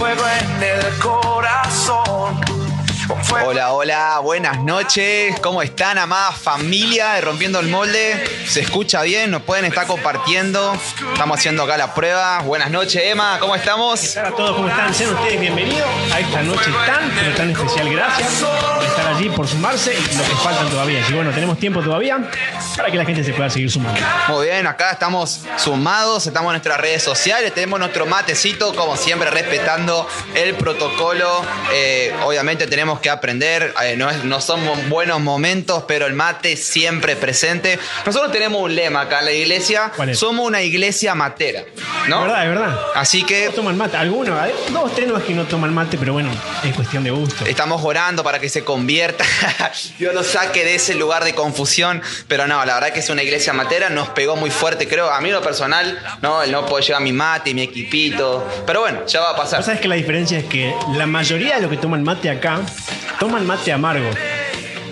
fuego Hola, hola, buenas noches. ¿Cómo están, amada familia de Rompiendo el Molde? ¿Se escucha bien? ¿Nos pueden estar compartiendo? Estamos haciendo acá la prueba. Buenas noches, Emma. ¿Cómo estamos? Hola a todos, ¿cómo están? Sean ustedes bienvenidos a esta noche tan, pero tan especial. Gracias por estar allí, por sumarse y lo que faltan todavía. Y bueno, tenemos tiempo todavía para que la gente se pueda seguir sumando. Muy bien, acá estamos sumados, estamos en nuestras redes sociales, tenemos nuestro matecito, como siempre, respetando el protocolo. Eh, obviamente tenemos que aprender, eh, no, es- no son buenos momentos, pero el mate siempre presente. Nosotros tenemos un lema acá en la iglesia, ¿Cuál es? somos una iglesia matera, ¿no? Es verdad, es verdad. Así que Todos toman mate. Algunos, hay dos, tres no es que no toman mate, pero bueno, es cuestión de gusto. Estamos orando para que se convierta, Dios nos saque de ese lugar de confusión, pero no, la verdad que es una iglesia matera, nos pegó muy fuerte, creo, a mí lo personal, no, el no puedo llevar mi mate, mi equipito, pero bueno, ya va a pasar. Vos sabés que la diferencia es que la mayoría de los que toman mate acá toman mate amargo.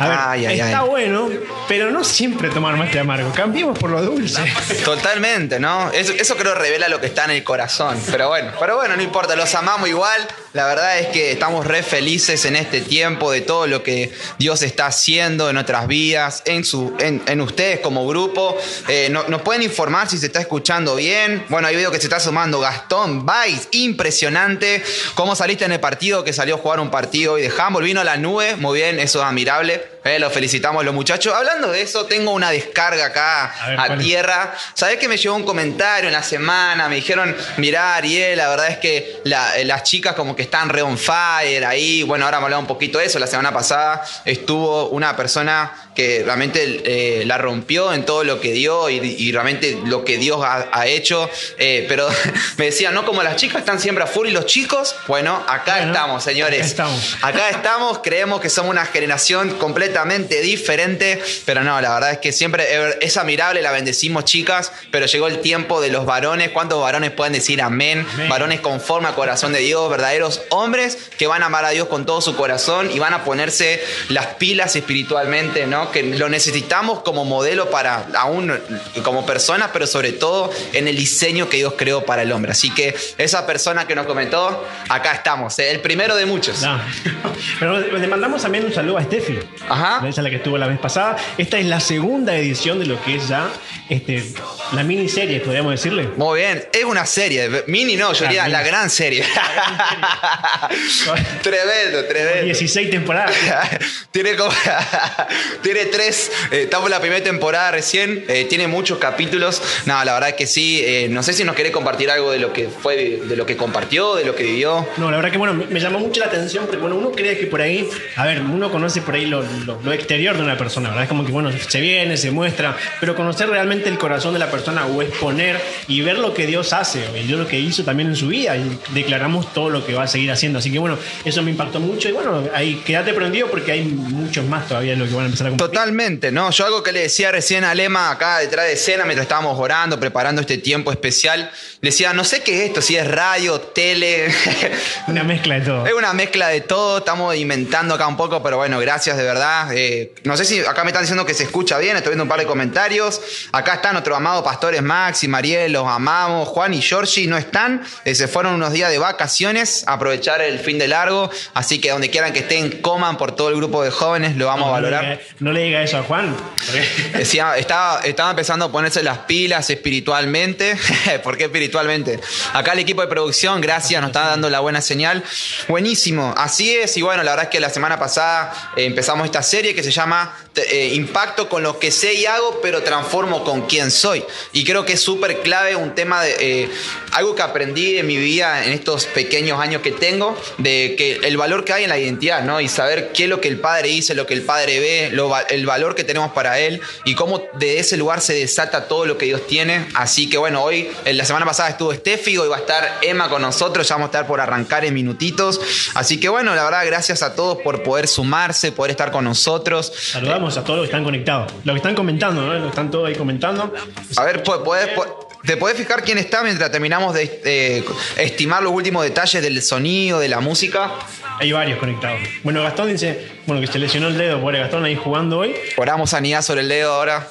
A ver, Ay, ay, está ay. bueno, pero no siempre tomar mate amargo. Cambiemos por lo dulce. Totalmente, ¿no? Eso, eso creo revela lo que está en el corazón. Pero bueno, pero bueno, no importa, los amamos igual. La verdad es que estamos re felices en este tiempo de todo lo que Dios está haciendo en nuestras vidas, en, su, en, en ustedes como grupo. Eh, no- nos pueden informar si se está escuchando bien. Bueno, ahí veo que se está sumando Gastón Vais, impresionante. ¿Cómo saliste en el partido? Que salió a jugar un partido hoy de handball. Vino a la nube, muy bien, eso es admirable. Eh, los felicitamos los muchachos. Hablando de eso, tengo una descarga acá A tierra. ¿Sabés que me llegó un comentario en la semana? Me dijeron, mirá, Ariel, la verdad es que la- eh, las chicas como que están re on fire ahí. Bueno, ahora me hablaba un poquito de eso. La semana pasada estuvo una persona que realmente eh, la rompió en todo lo que dio y, y realmente lo que Dios ha, ha hecho. Eh, pero me decía, no como las chicas están siempre a full y los chicos. Bueno, acá Bueno, estamos, señores. acá estamos. Acá estamos, creemos que somos una generación completamente diferente, pero no, la verdad es que siempre es admirable, la bendecimos chicas, pero llegó el tiempo de los varones. ¿Cuántos varones pueden decir amén? Amén. Varones conforme al corazón de Dios, verdaderos hombres que van a amar a Dios con todo su corazón y van a ponerse las pilas espiritualmente, ¿no? Que lo necesitamos como modelo para aún como persona, pero sobre todo en el diseño que Dios creó para el hombre. Así que esa persona que nos comentó, acá estamos, ¿eh? el primero de muchos. No. Pero le mandamos también un saludo a Steffi. Ajá. Esa es la que estuvo la vez pasada. Esta es la segunda edición de lo que es ya este, la miniserie, podríamos decirle. Muy bien, es una serie, mini no, yo Ah, diría mini. la gran serie. tremendo, tremendo. 16 temporadas. tiene como tiene tres eh, estamos en la primera temporada recién eh, tiene muchos capítulos no la verdad que sí eh, no sé si nos querés compartir algo de lo que fue de lo que compartió de lo que vivió No, la verdad que bueno, me, llamó mucho la atención porque bueno, uno cree que por ahí, a ver, uno conoce por ahí lo, lo- lo exterior de una persona, ¿verdad? Es como que bueno, se viene, se muestra, pero conocer realmente el corazón de la persona o exponer y ver lo que Dios hace y Dios lo que hizo también en su vida y declaramos todo lo que va a seguir haciendo. Así que bueno, eso me impactó mucho y bueno, ahí quédate prendido porque hay muchos más todavía lo que van a empezar a compartir. Totalmente, ¿no? Yo algo que le decía recién a Lema acá detrás de escena mientras estábamos orando, preparando este tiempo especial, le decía, no sé qué es esto, si es radio, tele, Una mezcla de todo. Es una mezcla de todo, estamos inventando acá un poco, pero bueno, gracias de verdad. Eh, no sé si acá me están diciendo que se escucha bien, estoy viendo un par de comentarios. Acá están nuestros amados pastores Max y Mariel, los amamos. Juan y Georgie no están, eh, se fueron unos días de vacaciones, a aprovechar el fin de largo, así que donde quieran que estén, coman por todo el grupo de jóvenes, lo vamos a No le valorar. diga- No le diga eso a Juan. Decía, estaba, estaba empezando a ponerse las pilas espiritualmente. ¿Por qué espiritualmente? Acá el equipo de producción, gracias, nos está dando la buena señal. Buenísimo, así es. Y bueno, la verdad es que la semana pasada eh, empezamos esta serie que se llama eh, Impacto con lo que sé y hago, pero transformo con quién soy. Y creo que es súper clave un tema de eh, algo que aprendí en mi vida en estos pequeños años que tengo, de que el valor que hay en la identidad, ¿no? Y saber qué es lo que el padre dice, lo que el padre ve, lo el valor que tenemos para él y cómo de ese lugar se desata todo lo que Dios tiene. Así que bueno, hoy, en la semana pasada estuvo Steffi, hoy va a estar Emma con nosotros, ya vamos a estar por arrancar en minutitos. Así que bueno, la verdad, gracias a todos por poder sumarse, poder estar con nosotros. Saludamos a todos los que están conectados. Los que están comentando, ¿no? Los que están todos ahí comentando. A ver, podés- ¿te podés fijar quién está mientras terminamos de eh, estimar los últimos detalles del sonido, de la música? Hay varios conectados. Bueno, Gastón dice, bueno, que se lesionó el dedo, pobre Gastón ahí jugando hoy. Oramos sanidad sobre el dedo ahora.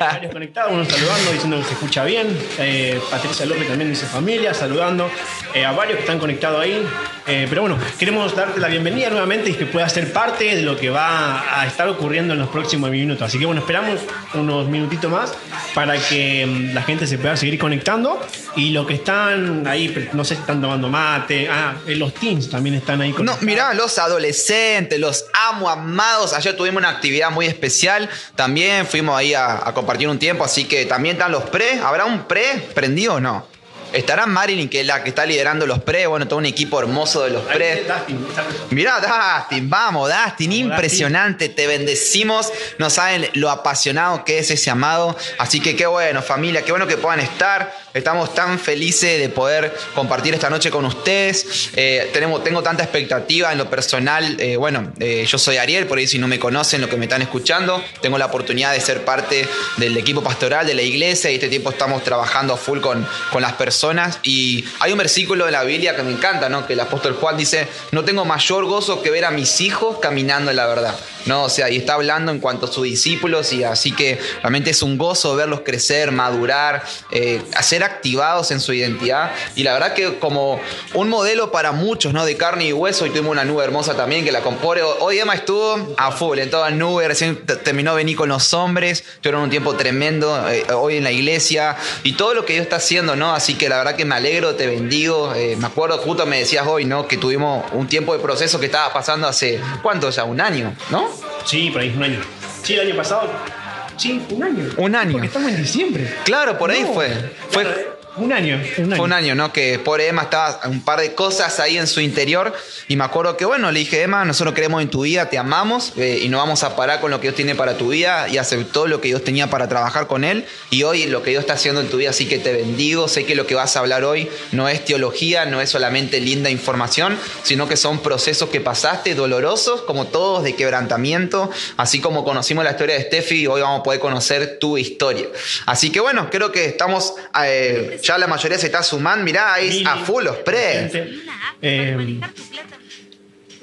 Varios conectados, uno saludando, diciendo que se escucha bien. Eh, Patricia López también dice familia, saludando eh, a varios que están conectados ahí. Eh, pero bueno, queremos darte la bienvenida nuevamente y que puedas ser parte de lo que va a estar ocurriendo en los próximos minutos. Así que bueno, esperamos unos minutitos más para que mm, la gente se pueda seguir conectando. Y los que están ahí, no sé si están tomando mate. Ah, los teens también están ahí No, conectados. mirá, los adolescentes, los amo, amados. Ayer tuvimos una actividad muy especial. También fuimos ahí a, a compartir un tiempo, así que también están los pre. ¿Habrá un pre prendido o no? Estará Marilyn, que es la que está liderando los pre. Bueno, todo un equipo hermoso de los pre. Dustin, Mirá, Dustin, vamos, Dustin, impresionante, te bendecimos, no saben lo apasionado que es ese amado, así que qué bueno, familia, qué bueno que puedan estar, estamos tan felices de poder compartir esta noche con ustedes, Eh, tengo tanta expectativa en lo personal, eh, bueno, eh, yo soy Ariel, por ahí si no me conocen, lo que me están escuchando, tengo la oportunidad de ser parte del equipo pastoral de la iglesia y este tiempo estamos trabajando a full con, con las personas y hay un versículo de la Biblia que me encanta, ¿no? Que el apóstol Juan dice, no tengo mayor gozo que ver a mis hijos caminando en la verdad. No, o sea, y está hablando en cuanto a sus discípulos y así que realmente es un gozo verlos crecer, madurar, eh, ser activados en su identidad y la verdad que como un modelo para muchos, ¿no? De carne y hueso, hoy tuvimos una nube hermosa también que la compone. Hoy Emma estuvo a full en toda nube, recién terminó de venir con los hombres, tuvieron un tiempo tremendo eh, hoy en la iglesia y todo lo que Dios está haciendo, ¿no? Así que la verdad que me alegro, te bendigo. eh, me acuerdo, justo me decías hoy, ¿no? Que tuvimos un tiempo de proceso que estaba pasando hace, ¿cuánto ya? Un año, ¿no? Sí, por ahí un año. Sí, el año pasado. Sí, un año. Un año. Porque estamos en diciembre. Claro, por ahí No, fue. Fue, claro, un año. Un año. Fue un año, ¿no? Que pobre Emma estaba un par de cosas ahí en su interior. Y me acuerdo que, bueno, le dije, Emma, nosotros creemos en tu vida, te amamos eh, y no vamos a parar con lo que Dios tiene para tu vida. Y aceptó lo que Dios tenía para trabajar con él. Y hoy lo que Dios está haciendo en tu vida, así que te bendigo. Sé que lo que vas a hablar hoy no es teología, no es solamente linda información, sino que son procesos que pasaste, dolorosos, como todos, de quebrantamiento. Así como conocimos la historia de Steffi, hoy vamos a poder conocer tu historia. Así que, bueno, creo que estamos, eh, ya la mayoría se está sumando. Mirá, ahí Mili, a full los pre. Eh.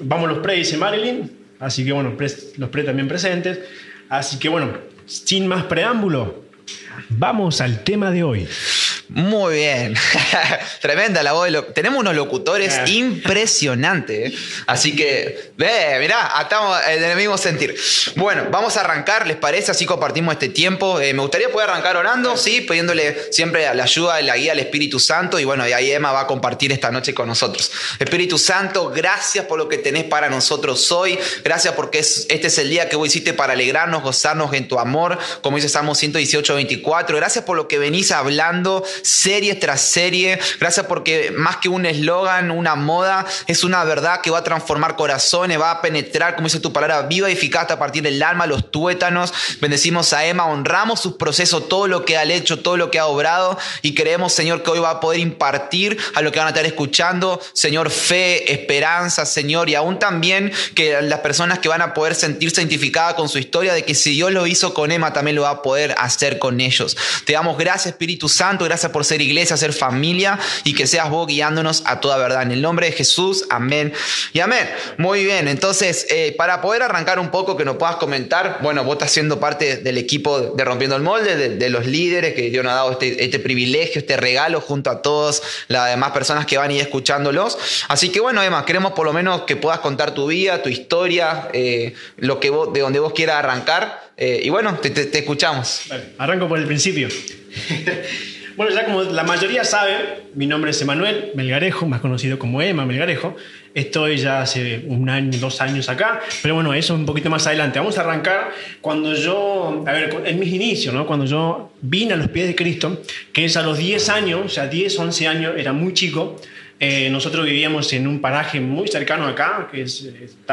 Vamos los pre, dice Marilyn. Así que bueno, pre- los pre también presentes. Así que bueno, sin más preámbulo, vamos al tema de hoy. Muy bien. Tremenda la voz. de lo- Tenemos unos locutores Ah. impresionantes. ¿eh? Así que, ve, mirá, estamos en el mismo sentir. Bueno, vamos a arrancar, ¿les parece? Así compartimos este tiempo. Eh, me gustaría poder arrancar orando, sí, pidiéndole siempre la ayuda y la guía al Espíritu Santo. Y bueno, y ahí Emma va a compartir esta noche con nosotros. Espíritu Santo, gracias por lo que tenés para nosotros hoy. Gracias porque es- este es el día que vos hiciste para alegrarnos, gozarnos en tu amor, como dice Salmo 118, 24. Gracias por lo que venís hablando serie tras serie. Gracias porque más que un eslogan, una moda, es una verdad que va a transformar corazones, va a penetrar, como dice tu palabra, viva y eficaz hasta partir del alma, los tuétanos. Bendecimos a Emma, honramos sus procesos, todo lo que ha hecho, todo lo que ha obrado y creemos, Señor, que hoy va a poder impartir a lo que van a estar escuchando, Señor, fe, esperanza, Señor, y aún también que las personas que van a poder sentirse identificadas con su historia, de que si Dios lo hizo con Emma, también lo va a poder hacer con ellos. Te damos gracias, Espíritu Santo, gracias por ser iglesia, ser familia y que seas vos guiándonos a toda verdad. En el nombre de Jesús, amén y amén. Muy bien, entonces, eh, para poder arrancar un poco, que nos puedas comentar, bueno, vos estás siendo parte del equipo de Rompiendo el Molde, de, de los líderes que Dios nos ha dado este, este privilegio, este regalo junto a todas las demás personas que van a ir escuchándolos. Así que bueno, Emma, queremos por lo menos que puedas contar tu vida, tu historia, eh, lo que vos, de donde vos quieras arrancar. eh, y bueno, te, te- te escuchamos. Vale, arranco por el principio. bueno, ya como la mayoría sabe, mi nombre es Emanuel Melgarejo, más conocido como Emma Melgarejo. Estoy ya hace un año, dos años acá, pero bueno, eso un poquito más adelante. Vamos a arrancar cuando yo, a ver, en mis inicios, ¿no? Cuando yo vine a los pies de Cristo, que es a los 10 años, o sea, 10, 11 años, era muy chico. Eh, nosotros vivíamos en un paraje muy cercano acá, que es,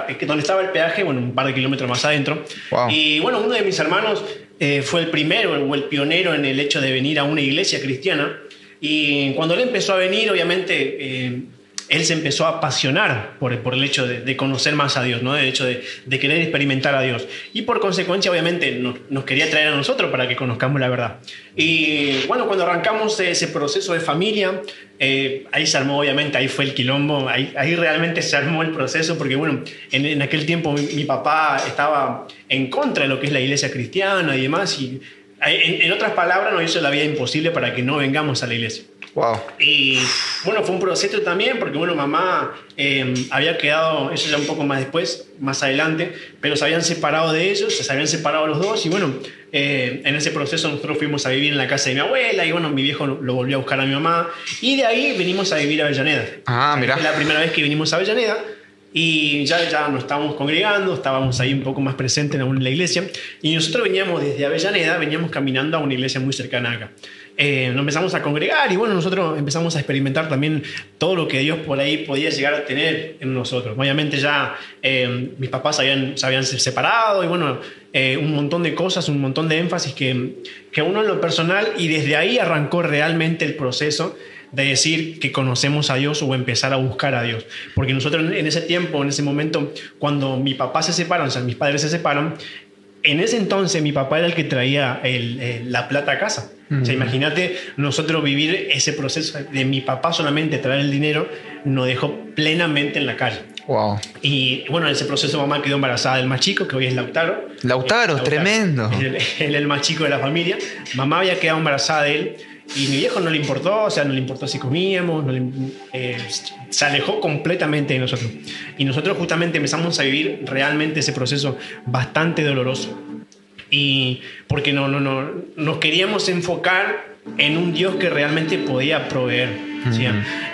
es que donde estaba el peaje, bueno, un par de kilómetros más adentro. Wow. Y bueno, uno de mis hermanos eh, fue el primero o el pionero en el hecho de venir a una iglesia cristiana. Y cuando él empezó a venir, obviamente, eh, él se empezó a apasionar por, por el hecho de, conocer más a Dios, ¿no? El hecho de, querer experimentar a Dios. Y por consecuencia, obviamente, nos, quería traer a nosotros para que conozcamos la verdad. Y bueno, cuando arrancamos ese proceso de familia, eh, ahí se armó, obviamente, ahí fue el quilombo, ahí, ahí realmente se armó el proceso, porque bueno, en, aquel tiempo mi, mi papá estaba en contra de lo que es la iglesia cristiana y demás, y en, en otras palabras nos hizo la vida imposible para que no vengamos a la iglesia. Wow. Y bueno, fue un proceso también, porque bueno, mamá eh, había quedado, eso ya un poco más después, más adelante, pero se habían separado de ellos, se habían separado los dos, y bueno, eh, en ese proceso nosotros fuimos a vivir en la casa de mi abuela, y bueno, mi viejo lo volvió a buscar a mi mamá, y de ahí venimos a vivir a Avellaneda. Ah, mirá. Fue la primera vez que vinimos a Avellaneda. Y ya, ya nos estábamos congregando, estábamos ahí un poco más presentes en la iglesia. Y nosotros veníamos desde Avellaneda, veníamos caminando a una iglesia muy cercana acá. Eh, nos empezamos a congregar y bueno, nosotros empezamos a experimentar también todo lo que Dios por ahí podía llegar a tener en nosotros. Obviamente ya eh, mis papás habían, se habían separado y bueno, eh, un montón de cosas, un montón de énfasis que, que uno en lo personal y desde ahí arrancó realmente el proceso de decir que conocemos a Dios o empezar a buscar a Dios. Porque nosotros en ese tiempo, en ese momento, cuando mi papá se separan, o sea, mis padres se separan, en ese entonces mi papá era el que traía el, el, la plata a casa. O sea, imagínate nosotros vivir ese proceso de mi papá solamente traer el dinero, nos dejó plenamente en la calle. Wow. Y bueno, en ese proceso mamá quedó embarazada del más chico, que hoy es Lautaro. Lautaro, tremendo. Es el, él el más chico de la familia. Mamá había quedado embarazada de él y mi viejo no le importó, o sea, no le importó si comíamos, no le, eh, se alejó completamente de nosotros. Y nosotros justamente empezamos a vivir realmente ese proceso bastante doloroso. Y porque no, no, no, nos queríamos enfocar en un Dios que realmente podía proveer. ¿sí?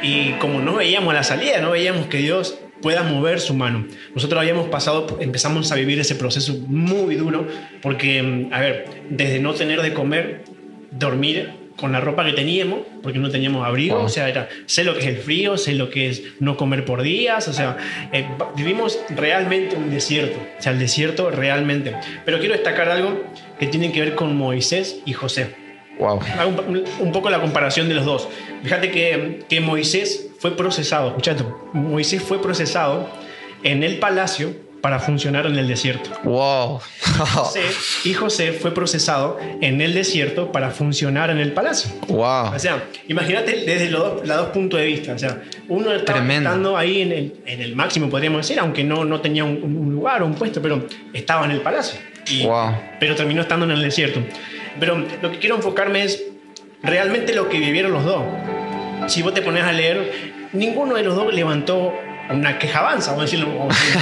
Y como no veíamos la salida, no veíamos que Dios pueda mover su mano. Nosotros habíamos pasado, empezamos a vivir ese proceso muy duro, porque, a ver, desde no tener de comer, dormir con la ropa que teníamos, porque no teníamos abrigo, Wow. o sea, era, sé lo que es el frío, sé lo que es no comer por días, o sea, eh, vivimos realmente un desierto, o sea, el desierto realmente. Pero quiero destacar algo que tiene que ver con Moisés y José. Wow. Hago un, un poco la comparación de los dos. Fíjate que, que Moisés fue procesado, escuchate, Moisés fue procesado en el palacio para funcionar en el desierto. Wow. José, y José fue procesado en el desierto para funcionar en el palacio. wow. O sea, imagínate desde los dos, los dos puntos de vista. O sea, uno estaba Tremendo. estando ahí en el, en el máximo, podríamos decir, aunque no, no tenía un, un lugar o un puesto, pero estaba en el palacio. Y, Wow. Pero terminó estando en el desierto. Pero lo que quiero enfocarme es realmente lo que vivieron los dos. Si vos te pones a leer, ninguno de los dos levantó una queja avanza, vamos a decirlo. vamos a decirlo,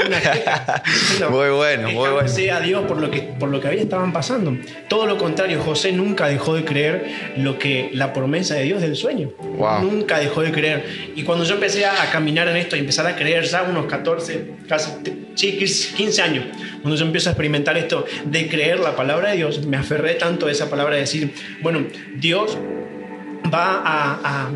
¿no? Una queja. Muy bueno, muy bueno. "Escápese a Dios por lo que por lo que había estaban pasando. Todo lo contrario, José nunca dejó de creer lo que la promesa de Dios del sueño. Wow. Nunca dejó de creer. Y cuando yo empecé a, a caminar en esto y empezar a creer ya unos 14, casi sí, 15 años, cuando yo empiezo a experimentar esto de creer la palabra de Dios, me aferré tanto a esa palabra de decir, bueno, Dios va a, a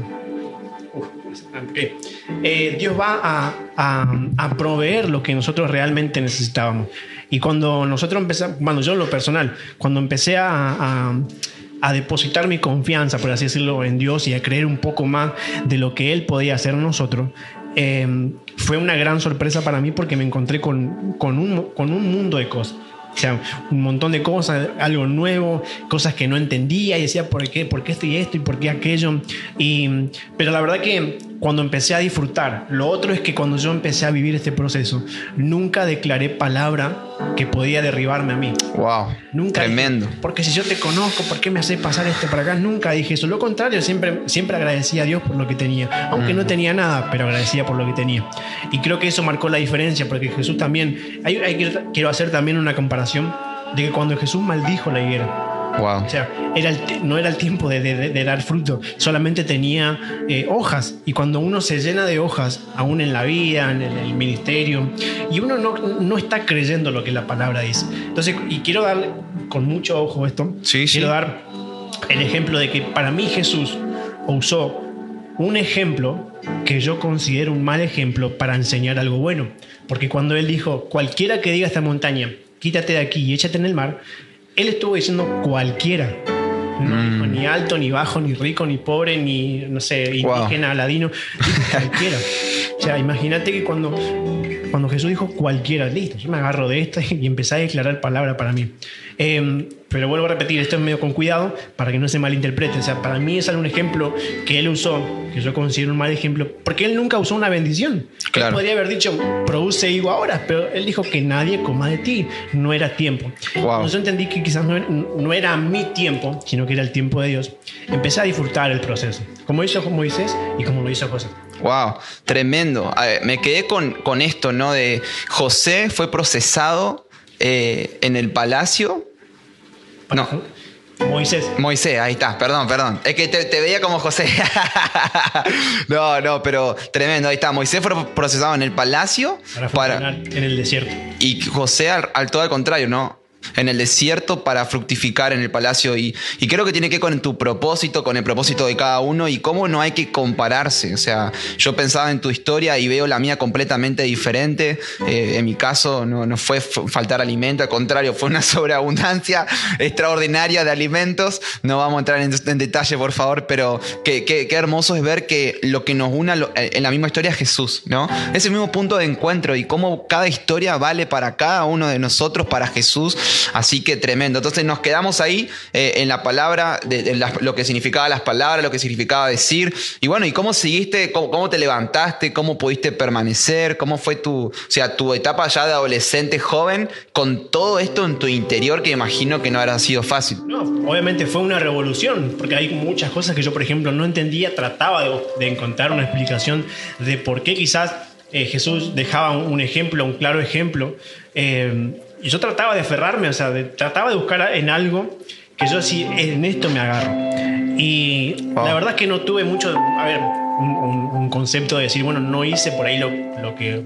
Eh, Dios va a, proveer lo que nosotros realmente necesitábamos. Y cuando nosotros empezamos, bueno, yo lo personal, cuando empecé a, depositar mi confianza, por así decirlo, en Dios y a creer un poco más de lo que Él podía hacer en nosotros, eh, fue una gran sorpresa para mí porque me encontré con, con, un, con un mundo de cosas. O sea, un montón de cosas, algo nuevo, cosas que no entendía y decía, ¿por qué? ¿Por qué esto y esto y por qué aquello? Y, pero la verdad que cuando empecé a disfrutar, lo otro es que cuando yo empecé a vivir este proceso, nunca declaré palabra que podía derribarme a mí. Wow. Nunca Tremendo. dije, porque si yo te conozco, ¿por qué me haces pasar esto para acá? Nunca dije eso. Lo contrario, siempre, siempre agradecía a Dios por lo que tenía. Aunque no tenía nada, pero agradecía por lo que tenía. Y creo que eso marcó la diferencia, porque Jesús también. Hay, quiero hacer también una comparación de que cuando Jesús maldijo la higuera, Wow. o sea, era el te- no era el tiempo de, de- de dar fruto, solamente tenía eh, hojas. Y cuando uno se llena de hojas, aún en la vida, en el, el ministerio, y uno no, no está creyendo lo que la palabra dice. Entonces, y quiero darle con mucho ojo esto, Sí, sí. quiero dar el ejemplo de que para mí Jesús usó un ejemplo que yo considero un mal ejemplo para enseñar algo bueno. Porque cuando él dijo, cualquiera que diga esta montaña, quítate de aquí y échate en el mar, él estuvo diciendo cualquiera. No Mm. dijo ni alto, ni bajo, ni rico, ni pobre, ni, no sé, Wow. indígena, ladino. Dijo cualquiera. O sea, imagínate que cuando, cuando Jesús dijo cualquiera, listo, yo me agarro de esta y empecé a declarar palabra para mí. Eh, pero vuelvo a repetir, esto es medio con cuidado para que no se malinterprete. O sea, para mí es algún ejemplo que él usó, que yo considero un mal ejemplo, porque él nunca usó una bendición. Claro. Él podría haber dicho, produce higo ahora, pero él dijo que nadie coma de ti, no era tiempo. Wow. Cuando yo entendí que quizás no no era mi tiempo, sino que era el tiempo de Dios, empecé a disfrutar el proceso, como hizo Moisés y como lo hizo José. Wow, tremendo. A ver, me quedé con, con esto, ¿no? De José fue procesado eh, en el palacio. No, Moisés. Moisés, ahí está, perdón, perdón. Es que te, te veía como José. no, no, pero tremendo, ahí está. Moisés fue procesado en el palacio Para para, en el desierto. y José al, al todo al contrario, ¿no? En el desierto para fructificar en el palacio. Y, creo que tiene que ver con tu propósito, con el propósito de cada uno y cómo no hay que compararse. O sea, yo pensaba en tu historia y veo la mía completamente diferente. Eh, en mi caso no, no fue faltar alimento, al contrario, fue una sobreabundancia extraordinaria de alimentos. No vamos a entrar en, en detalle, por favor, pero qué, qué- qué hermoso es ver que lo que nos une a lo- en la misma historia es Jesús, ¿no? Ese mismo punto de encuentro y cómo cada historia vale para cada uno de nosotros, para Jesús. Así que tremendo. Entonces nos quedamos ahí eh, en la palabra, lo que significaba las palabras, lo que significaba decir. Y bueno, ¿y cómo seguiste? ¿Cómo, cómo te levantaste? ¿Cómo pudiste permanecer? ¿Cómo fue tu, o sea, tu etapa ya de adolescente joven con todo esto en tu interior que imagino que no habrá sido fácil? No, obviamente fue una revolución, porque hay muchas cosas que yo, por ejemplo, no entendía, trataba de, encontrar una explicación de por qué quizás eh, Jesús dejaba un, un ejemplo, un claro ejemplo. eh, y yo trataba de aferrarme, o sea, de- trataba de buscar en algo que yo sí, en esto me agarro. Y Wow. la verdad es que no tuve mucho, a ver, un, un- un concepto de decir, bueno, no hice por ahí lo, lo que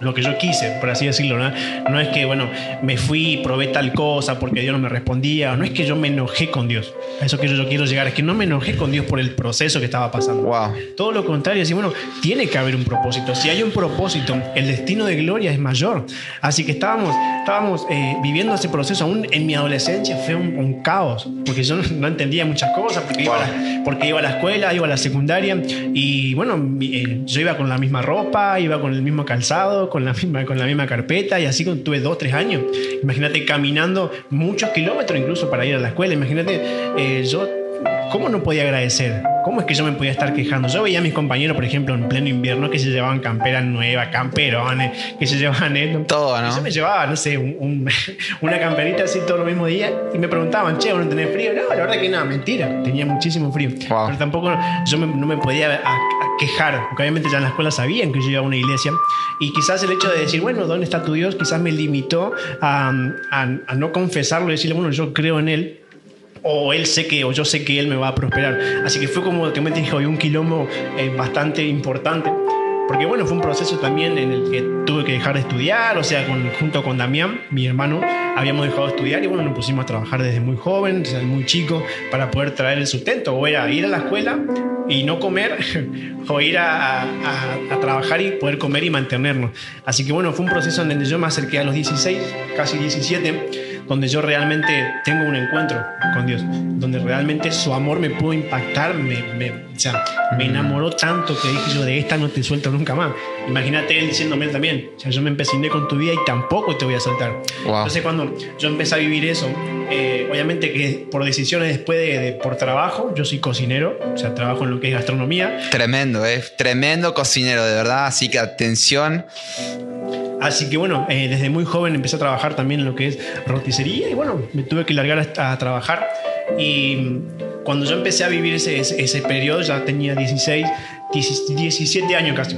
lo que yo quise, por así decirlo. ¿no? no es que, bueno, me fui y probé tal cosa porque Dios no me respondía, no es que yo me enojé con Dios. A eso que yo, yo quiero llegar, es que no me enojé con Dios por el proceso que estaba pasando. Wow. Todo lo contrario, decir, bueno, tiene que haber un propósito. Si hay un propósito, el destino de gloria es mayor. Así que estábamos, estábamos eh, viviendo ese proceso. Aún en mi adolescencia fue un, un caos, porque yo no, entendía muchas cosas, porque, iba a la, porque iba a la escuela, iba a la secundaria, y bueno, eh, yo iba con la misma ropa, iba con el mismo calzado, con la misma, con la misma carpeta, y así tuve dos, tres años. Imagínate caminando muchos kilómetros incluso para ir a la escuela. Imagínate, eh, yo ¿Cómo no podía agradecer? ¿Cómo es que yo me podía estar quejando? Yo veía a mis compañeros, por ejemplo, en pleno invierno, que se llevaban camperas nuevas, camperones, que se llevaban esto. Todo, ¿no? Yo me llevaba, no sé, un- un- una camperita así todo el mismo día y me preguntaban, che, ¿vos no tenés frío? No, la verdad que nada, mentira. Tenía muchísimo frío. Wow. Pero tampoco yo me- no me podía quejar, porque obviamente ya en la escuela sabían que yo iba a una iglesia. Y quizás el hecho de decir, bueno, ¿dónde está tu Dios? Quizás me limitó a, a- a no confesarlo y decirle, bueno, yo creo en Él o él sé que, o yo sé que él me va a prosperar. Así que fue como te me dije hoy un quilombo eh, bastante importante. Porque bueno, fue un proceso también en el que tuve que dejar de estudiar, o sea, con- junto con Damián, mi hermano, habíamos dejado de estudiar y bueno, nos pusimos a trabajar desde muy joven, desde muy chico, para poder traer el sustento. O era ir a la escuela y no comer, o ir a, a- a- trabajar y poder comer y mantenernos. Así que bueno, fue un proceso en donde yo me acerqué a los 16, casi 17, donde yo realmente tengo un encuentro con Dios, donde realmente su amor me pudo impactar, me, me- o sea, me enamoró tanto que dije yo, de esta no te suelto nunca más. Imagínate él diciéndome también, o sea, yo me empeciné con tu vida y tampoco te voy a soltar. Wow. Entonces cuando yo empecé a vivir eso, eh, obviamente que por decisiones después de, de- por trabajo, yo soy cocinero, o sea, trabajo en lo que es gastronomía, Tremendo, es tremendo cocinero, de verdad. Así que atención. Así que bueno, eh, desde muy joven empecé a trabajar también en lo que es roticería y bueno, me tuve que largar a, trabajar y cuando yo empecé a vivir ese, ese, ese periodo ya tenía 16, 10 17 años casi.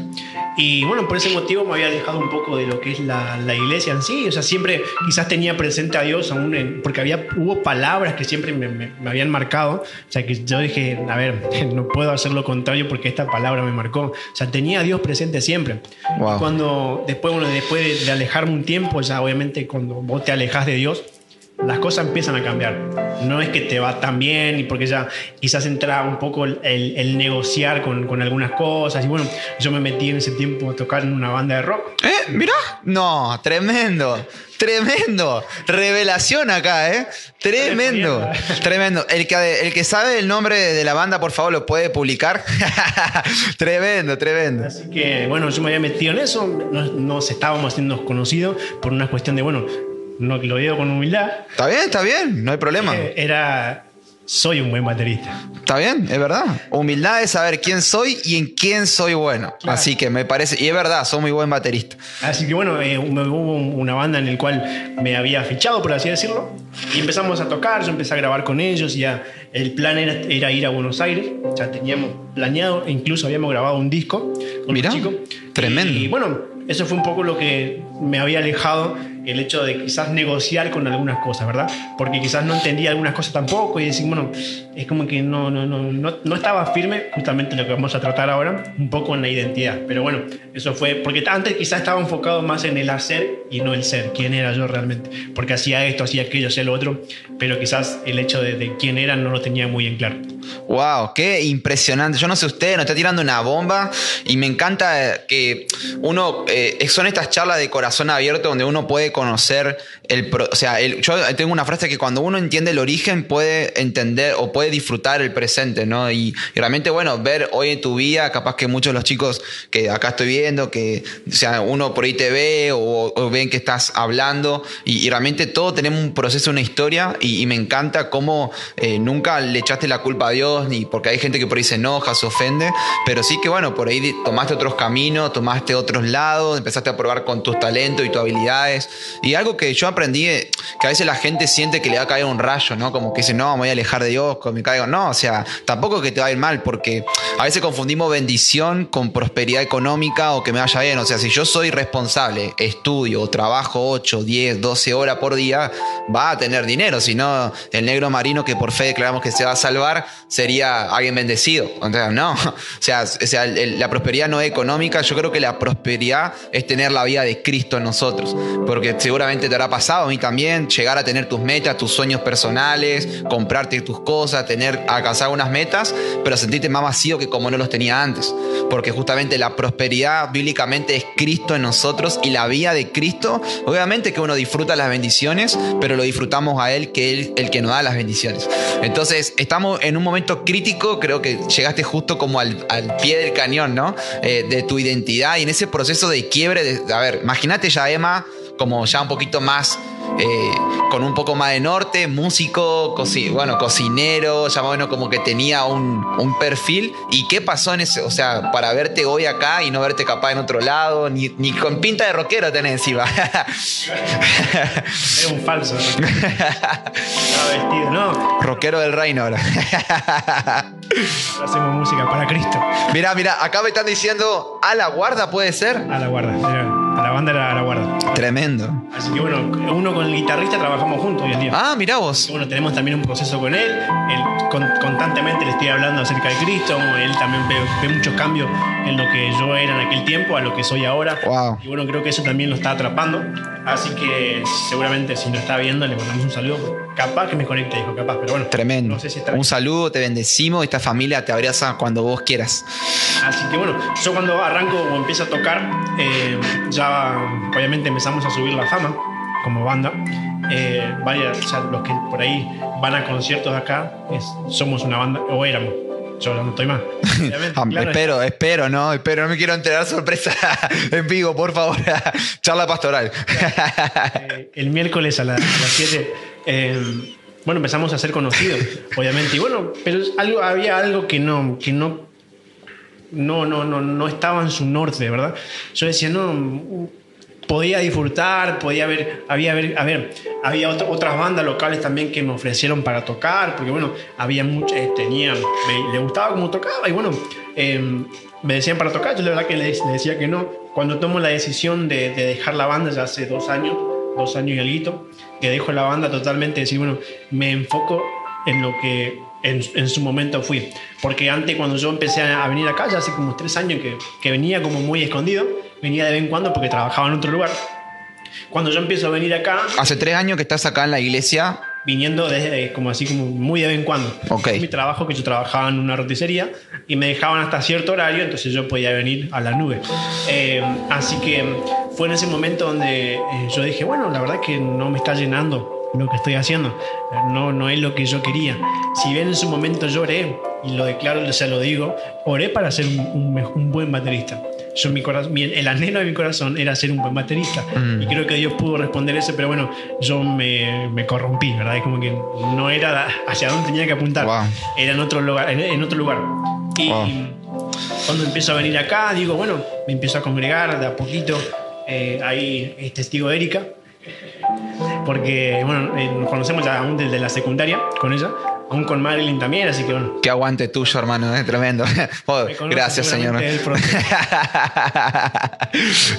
Y bueno, por ese motivo me había alejado un poco de lo que es la, la iglesia en sí. O sea, siempre quizás tenía presente a Dios aún en- porque había, hubo palabras que siempre me, me- me habían marcado. O sea, que yo dije, a ver, no puedo hacer lo contrario porque esta palabra me marcó. O sea, tenía a Dios presente siempre. Wow. Cuando después, bueno, después de, de alejarme un tiempo, ya obviamente cuando vos te alejas de Dios, las cosas empiezan a cambiar. No es que te va tan bien y porque ya quizás entra un poco el, el negociar con, con, algunas cosas. Y bueno, yo me metí en ese tiempo a tocar en una banda de rock. ¿Eh? Mirá. No, tremendo. Tremendo. Revelación acá, ¿eh? Tremendo. Tremendo. El que, el que sabe el nombre de la banda, por favor, lo puede publicar. tremendo, tremendo. Así que, bueno, yo me había metido en eso. Nos, nos estábamos haciendo conocidos por una cuestión de, bueno, no lo digo con humildad. Está bien, está bien, no hay problema. Eh, era soy un buen baterista. Está bien, es verdad. Humildad es saber quién soy y en quién soy bueno. Así que me parece, y es verdad, soy muy buen baterista. Así que bueno, eh, hubo una banda en la cual me había fichado, por así decirlo, y empezamos a tocar, yo empecé a grabar con ellos, y ya el plan era, era ir a Buenos Aires, ya teníamos planeado, e incluso habíamos grabado un disco con Mira, un chico. tremendo. Y bueno, eso fue un poco lo que me había alejado el hecho de quizás negociar con algunas cosas, ¿verdad? Porque quizás no entendía algunas cosas tampoco y decir, bueno, es como que no, no, no, no, no estaba firme, justamente lo que vamos a tratar ahora, un poco en la identidad. Pero bueno, eso fue, porque antes quizás estaba enfocado más en el hacer y no el ser, quién era yo realmente, porque hacía esto, hacía aquello, hacía lo otro, pero quizás el hecho de, de quién era no lo tenía muy en claro. Wow, qué impresionante. Yo no sé usted, nos está tirando una bomba y me encanta que uno, eh, son estas charlas de corazón abierto donde uno puede conocer el, o sea, el, yo tengo una frase que cuando uno entiende el origen puede entender o puede disfrutar el presente, ¿no? Y, y realmente, bueno, ver hoy en tu vida, capaz que muchos de los chicos que acá estoy viendo, que, o sea, uno por ahí te ve o, o ven que estás hablando y, y, realmente todo tenemos un proceso, una historia y, y me encanta cómo eh, nunca le echaste la culpa a Dios, ni porque hay gente que por ahí se enoja, se ofende, pero sí que, bueno, por ahí tomaste otros caminos, tomaste otros lados, empezaste a probar con tus talentos y tus habilidades. Y algo que yo aprendí, que a veces la gente siente que le va a caer un rayo, ¿no? Como que dice, no, me voy a alejar de Dios, me caigo. No, o sea, tampoco que te va a ir mal, porque a veces confundimos bendición con prosperidad económica o que me vaya bien. O sea, si yo soy responsable, estudio, trabajo 8, 10, 12 horas por día, va a tener dinero. Si no, el negro marino que por fe declaramos que se va a salvar sería alguien bendecido. O sea, no. O sea, o sea la prosperidad no es económica. Yo creo que la prosperidad es tener la vida de Cristo en nosotros. Porque seguramente te habrá pasado a mí también, llegar a tener tus metas, tus sueños personales, comprarte tus cosas, tener, alcanzar unas metas, pero sentirte más vacío que como no los tenía antes. Porque justamente la prosperidad bíblicamente es Cristo en nosotros y la vida de Cristo, obviamente que uno disfruta las bendiciones, pero lo disfrutamos a Él, que Él el que nos da las bendiciones. Entonces, estamos en un momento crítico, creo que llegaste justo como al, al pie del cañón, ¿no? Eh, de tu identidad y en ese proceso de quiebre, de, a ver, imagínate ya Emma como ya un poquito más, eh, con un poco más de norte, músico, bueno, cocinero, ya más o menos como que tenía un, un, perfil. ¿Y qué pasó en ese? O sea, para verte hoy acá y no verte capaz en otro lado, ni, ni con pinta de rockero tenés encima. es un falso. Estaba vestido, ¿no? Rockero del reino ahora. Hacemos música para Cristo. Mira, mira, acá me están diciendo a la guarda, ¿puede ser? A la guarda, a la banda era a la guarda. Tremendo. Así que bueno, uno con el guitarrista trabajamos juntos hoy en día. Ah, mirá vos. Bueno, tenemos también un proceso con él. él con, constantemente le estoy hablando acerca de Cristo. Él también ve, ve, muchos cambios en lo que yo era en aquel tiempo a lo que soy ahora. Wow. Y bueno, creo que eso también lo está atrapando. Así que seguramente si no está viendo, le mandamos un saludo. Capaz que me conecte, dijo, capaz, pero bueno. Tremendo. No sé si está un saludo, te bendecimos. Esta familia te abraza cuando vos quieras. Así que bueno, yo cuando arranco o empiezo a tocar, eh, ya obviamente empezamos a subir la fama como banda. Eh, vaya, o sea, los que por ahí van a conciertos acá, es, somos una banda, o éramos. Yo no estoy más. claro, espero, es... espero, no, espero, no me quiero enterar sorpresa en vivo, por favor. Charla pastoral. eh, el miércoles a, la, a las 7. Eh, bueno, empezamos a ser conocidos, obviamente. Y bueno, pero algo, había algo que no, que no, no, no, no, no estaba en su norte, ¿verdad? Yo decía, no, podía disfrutar, podía haber, había, a ver, había otro, otras bandas locales también que me ofrecieron para tocar, porque bueno, había muchas, eh, tenían, me, le gustaba cómo tocaba y bueno, eh, me decían para tocar, yo la verdad que le, le, decía que no. Cuando tomo la decisión de, de, dejar la banda ya hace dos años, dos años y algo, que dejo la banda totalmente, decir, bueno, me enfoco en lo que en, en, su momento fui. Porque antes cuando yo empecé a venir acá, ya hace como tres años que, que venía como muy escondido, venía de vez en cuando porque trabajaba en otro lugar. Cuando yo empiezo a venir acá, Hace tres años que estás acá en la iglesia. Viniendo desde como así como muy de vez en cuando. Mi trabajo que yo trabajaba en una roticería y me dejaban hasta cierto horario, entonces yo podía venir a la nube. Eh, así que fue en ese momento donde eh, yo dije, bueno, la verdad que no me está llenando lo que estoy haciendo. Eh, No, no es lo que yo quería. Si bien en su momento lloré, y lo declaro, o sea, lo digo, oré para ser un, un un buen baterista. Yo, mi corazón, mi- el anhelo de mi corazón era ser un buen baterista. Mm. Y creo que Dios pudo responder eso, pero bueno, yo me, me corrompí, ¿verdad? Es como que no era hacia dónde tenía que apuntar. Wow. Era en otro lugar. En, en otro lugar. Y Wow. cuando empiezo a venir acá, digo, bueno, me empiezo a congregar de a poquito. Eh, ahí es testigo Erika. Porque, bueno, eh, nos conocemos ya aún desde la secundaria con ella. Aún con Marilyn también, así que bueno. Qué aguante tuyo, hermano, es tremendo. Oh, gracias, señor.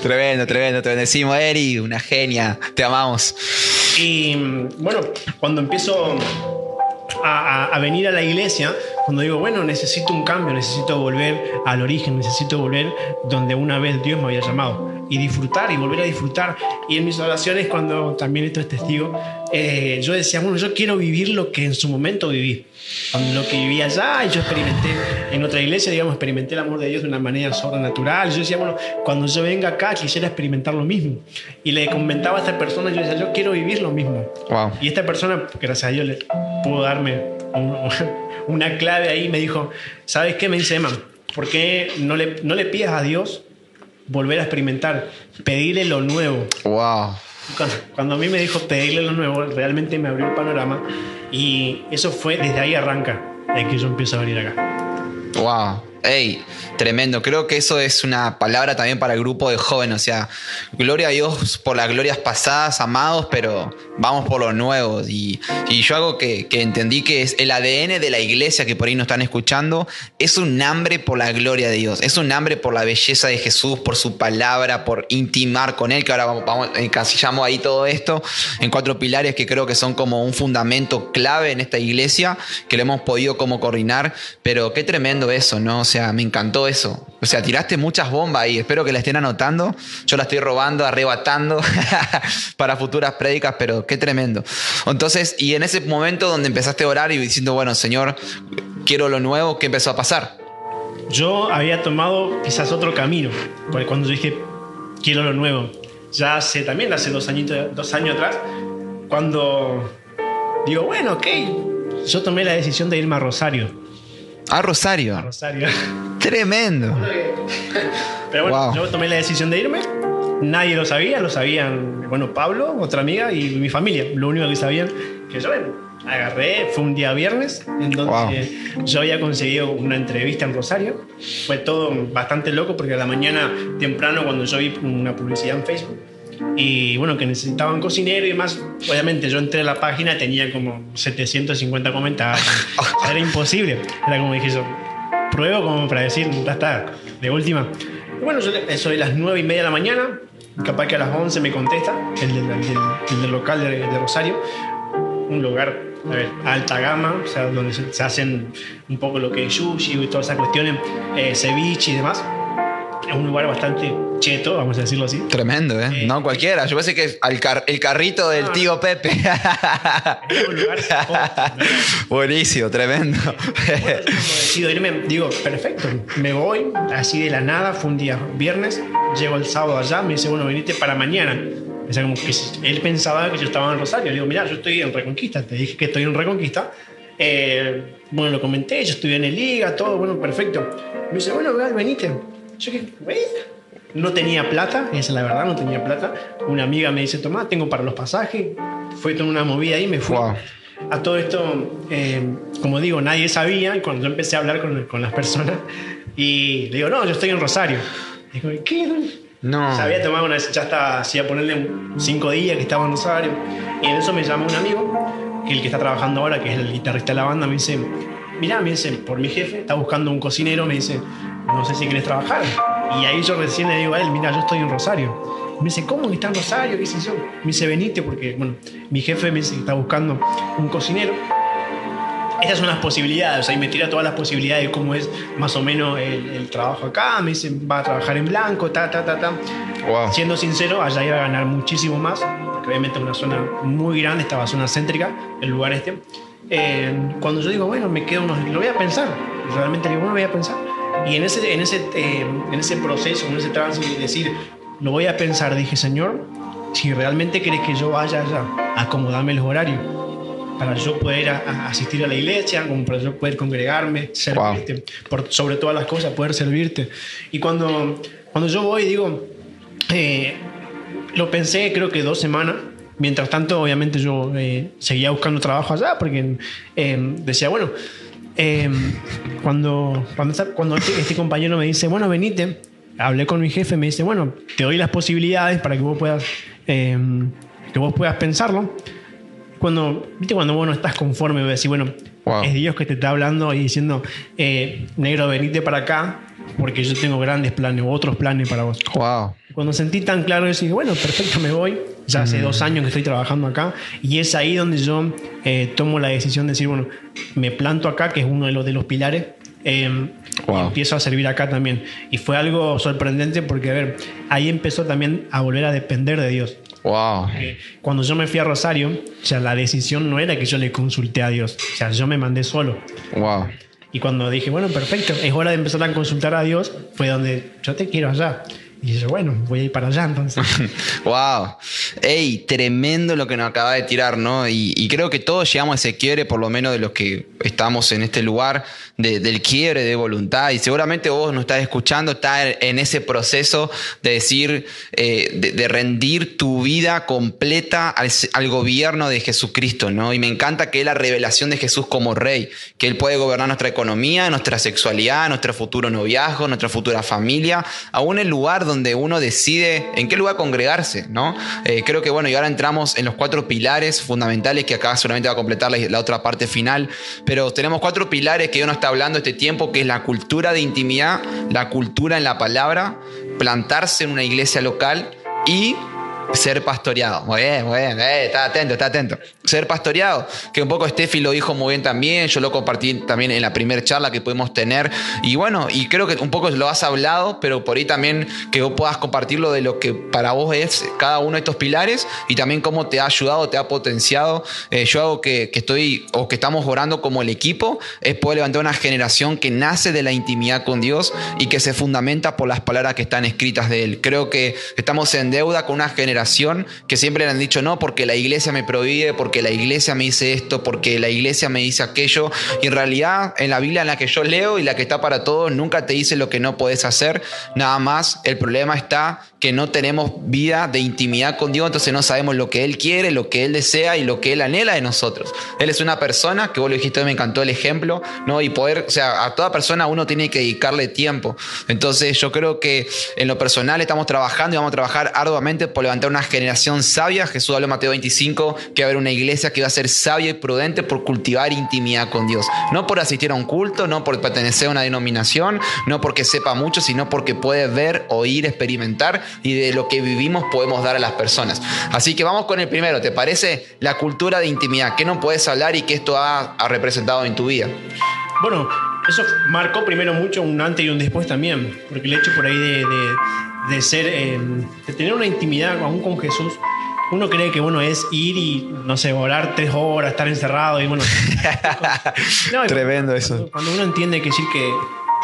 tremendo, tremendo. Te bendecimos, Eri, una genia. Te amamos. Y bueno, cuando empiezo a, a- a venir a la iglesia, cuando digo, bueno, necesito un cambio, necesito volver al origen, necesito volver donde una vez Dios me había llamado y disfrutar y volver a disfrutar. Y en mis oraciones, cuando también esto es testigo, eh, yo decía, bueno, yo quiero vivir lo que en su momento viví. Lo que viví allá y yo experimenté en otra iglesia, digamos, experimenté el amor de Dios de una manera sobrenatural. Yo decía, bueno, cuando yo venga acá quisiera experimentar lo mismo. Y le comentaba a esta persona, yo decía, yo quiero vivir lo mismo. Wow. Y esta persona, gracias a Dios, le pudo darme un- una clave ahí. Me dijo, ¿sabes qué? Me dice, Emma, ¿por qué no le, no le pidas a Dios volver a experimentar? Pedirle lo nuevo. Wow. Cuando, cuando a mí me dijo pedirle lo nuevo, realmente me abrió el panorama. Y eso fue, desde ahí arranca, de que yo empiezo a venir acá. Wow. Ey, tremendo. Creo que eso es una palabra también para el grupo de jóvenes. O sea, gloria a Dios por las glorias pasadas, amados, pero vamos por lo nuevo. Y, y yo algo que, que entendí que es el ADN de la iglesia que por ahí nos están escuchando, es un hambre por la gloria de Dios. Es un hambre por la belleza de Jesús, por su palabra, por intimar con Él, que ahora vamos, vamos encasillamos ahí todo esto en cuatro pilares que creo que son como un fundamento clave en esta iglesia, que lo hemos podido como coordinar. Pero qué tremendo eso, ¿no? O sea, me encantó O sea, tiraste muchas bombas ahí. Espero que la estén anotando. Yo la estoy robando, arrebatando para futuras prédicas, pero qué tremendo. Entonces, y en ese momento donde empezaste a orar y diciendo, bueno, Señor, quiero lo nuevo, ¿qué empezó a pasar? Yo había tomado quizás otro camino, cuando dije, quiero lo nuevo, ya hace también, hace dos, dos años atrás, cuando digo, bueno, ok, yo tomé la decisión de irme a Rosario. Ah, Rosario. A Rosario. Tremendo. Pero bueno, Wow. yo tomé la decisión de irme. Nadie lo sabía, lo sabían, bueno, Pablo, otra amiga y mi familia. Lo único que sabían que yo bueno, agarré, fue un día viernes, en donde yo había conseguido una entrevista en Rosario. Fue todo bastante loco porque a la mañana temprano cuando yo vi una publicidad en Facebook y bueno, que necesitaban cocinero y demás, obviamente yo entré a la página, tenía como 750 comentarios. Era imposible. Era como dije yo, pruebo como para decir, ya está, de última. Y bueno, yo, eso de las 9 y media de la mañana, capaz que a las 11 me contesta, el del, el del- el del local de, de Rosario, un lugar, a ver, alta gama, o sea, donde se, se hacen un poco lo que es sushi y todas esas cuestiones, eh, ceviche y demás. Es un lugar bastante cheto, vamos a decirlo así. Tremendo, ¿eh? Eh, no cualquiera. Yo pensé que al car- el carrito del No, tío Pepe. Es un lugar ¿no? Buenísimo, tremendo. Bueno, cuando decido irme, digo, perfecto, me voy así de la nada, fue un día viernes, llego el sábado allá, me dice, bueno, venite para mañana. O sea, como que él pensaba que yo estaba en Rosario. Le digo, mira, yo estoy en Reconquista, te dije que estoy en Reconquista. Eh, bueno, lo comenté, yo estudié en el Liga, todo, bueno, perfecto. Me dice, bueno, venite. Yo que, "Ven". No tenía plata, esa es la verdad, no tenía plata. Una amiga me dice, tomá, tengo para los pasajes. Fue toda una movida ahí, me fui. Wow. A todo esto, eh, como digo, nadie sabía. Y cuando yo empecé a hablar con, con las personas, y le digo, no, yo estoy en Rosario. Digo, ¿qué? No. Se había tomado una, ya estaba, hacía ponerle cinco días que estaba en Rosario. Y en eso me llama un amigo, que el que está trabajando ahora, que es el guitarrista de la banda, me dice, mirá, me dice, por mi jefe, está buscando un cocinero, me dice, no sé si quieres trabajar. Y ahí yo recién le digo a él, mira, yo estoy en Rosario. Me dice, ¿cómo que está en Rosario? ¿Qué yo? Me dice, venite, porque, bueno, mi jefe me dice que está buscando un cocinero. esas son las posibilidades, o sea, y me tira todas las posibilidades de cómo es más o menos el, el trabajo acá, me dice, va a trabajar en blanco, ta, ta, ta, ta. Wow. Siendo sincero, allá iba a ganar muchísimo más, porque obviamente es una zona muy grande, estaba zona céntrica, el lugar este. Eh, cuando yo digo, bueno, me quedo unos, lo voy a pensar, realmente digo, bueno, voy a pensar. Y en ese, en ese, eh, en ese proceso, en ese trance de decir, lo voy a pensar, dije, Señor, si realmente querés que yo vaya allá, acomodame los horarios para yo poder a- a asistir a la iglesia, como para yo poder congregarme, servirte, por, sobre todas las cosas, poder servirte. Y cuando, cuando yo voy, digo, eh, lo pensé creo que dos semanas. Mientras tanto, obviamente yo eh, seguía buscando trabajo allá porque eh, decía, bueno, eh, cuando, cuando, esta- cuando este, este compañero me dice, bueno, venite, hablé con mi jefe, me dice, bueno, te doy las posibilidades para que vos puedas, eh, que vos puedas pensarlo. Cuando, ¿viste? cuando vos no estás conforme, vos decís, bueno, Wow. es Dios que te está hablando y diciendo, eh, negro, venite para acá porque yo tengo grandes planes o otros planes para vos. Wow. Cuando sentí tan claro eso, dije, bueno, perfecto, me voy. Ya hace dos años que estoy trabajando acá y es ahí donde yo eh, tomo la decisión de decir, bueno, me planto acá, que es uno de los, de los pilares, eh, Wow. y empiezo a servir acá también. Y fue algo sorprendente porque, a ver, ahí empezó también a volver a depender de Dios. Wow. Eh, Cuando yo me fui a Rosario, o sea, la decisión no era que yo le consulté a Dios, o sea, yo me mandé solo. Wow. Y cuando dije, bueno, perfecto, es hora de empezar a consultar a Dios, fue donde yo te quiero allá. Y yo, bueno, voy a ir para allá entonces. Wow. Ey, tremendo lo que nos acaba de tirar, ¿no? Y, creo que todos llegamos a ese quiebre, por lo menos de los que estamos en este lugar, de- del quiebre de voluntad. Y seguramente vos nos estás escuchando, estás en ese proceso de decir, eh, de, de rendir tu vida completa al, al gobierno de Jesucristo, ¿no? Y me encanta que es la revelación de Jesús como rey, que Él puede gobernar nuestra economía, nuestra sexualidad, nuestro futuro noviazgo, nuestra futura familia, aún el lugar donde uno decide en qué lugar congregarse, ¿no? Eh, creo que bueno, y ahora entramos en los cuatro pilares fundamentales que acá seguramente va a completar la, la otra parte final, pero tenemos cuatro pilares que nos está hablando este tiempo, que es la cultura de intimidad, la cultura en la palabra, plantarse en una iglesia local y ser pastoreado. Muy bien, muy bien. Eh, está atento, está atento. Ser pastoreado, que un poco Steffi lo dijo muy bien también. Yo lo compartí también en la primera charla que pudimos tener. Y bueno, y creo que un poco lo has hablado, pero por ahí también que vos puedas compartirlo de lo que para vos es cada uno de estos pilares y también cómo te ha ayudado, te ha potenciado. Eh, yo hago que, que estoy o que estamos orando como el equipo es poder levantar una generación que nace de la intimidad con Dios y que se fundamenta por las palabras que están escritas de Él. Creo que estamos en deuda con una generación que siempre le han dicho no, porque la iglesia me prohíbe, porque la iglesia me dice esto, porque la iglesia me dice aquello. Y en realidad, en la Biblia en la que yo leo y la que está para todos, nunca te dice lo que no puedes hacer. Nada más, el problema está que no tenemos vida de intimidad con Dios, entonces no sabemos lo que Él quiere, lo que Él desea y lo que Él anhela de nosotros. Él es una persona, que vos lo dijiste, me encantó el ejemplo, ¿no? Y poder, o sea, a toda persona uno tiene que dedicarle tiempo. Entonces yo creo que en lo personal estamos trabajando y vamos a trabajar arduamente por levantar una generación sabia. Jesús habló en Mateo 25 que va a haber una iglesia que va a ser sabia y prudente por cultivar intimidad con Dios. No por asistir a un culto, no por pertenecer a una denominación, no porque sepa mucho, sino porque puede ver, oír, experimentar y de lo que vivimos podemos dar a las personas. Así que vamos con el primero, ¿te parece? La cultura de intimidad. ¿Qué no puedes hablar y qué esto ha, representado en tu vida? Bueno, eso marcó primero mucho un antes y un después también, porque el hecho por ahí de- de ser, eh, de tener una intimidad aún con Jesús, uno cree que bueno es ir y, no sé, orar tres horas, estar encerrado y bueno. No, Tremendo cuando- eso. Cuando uno entiende que decir que,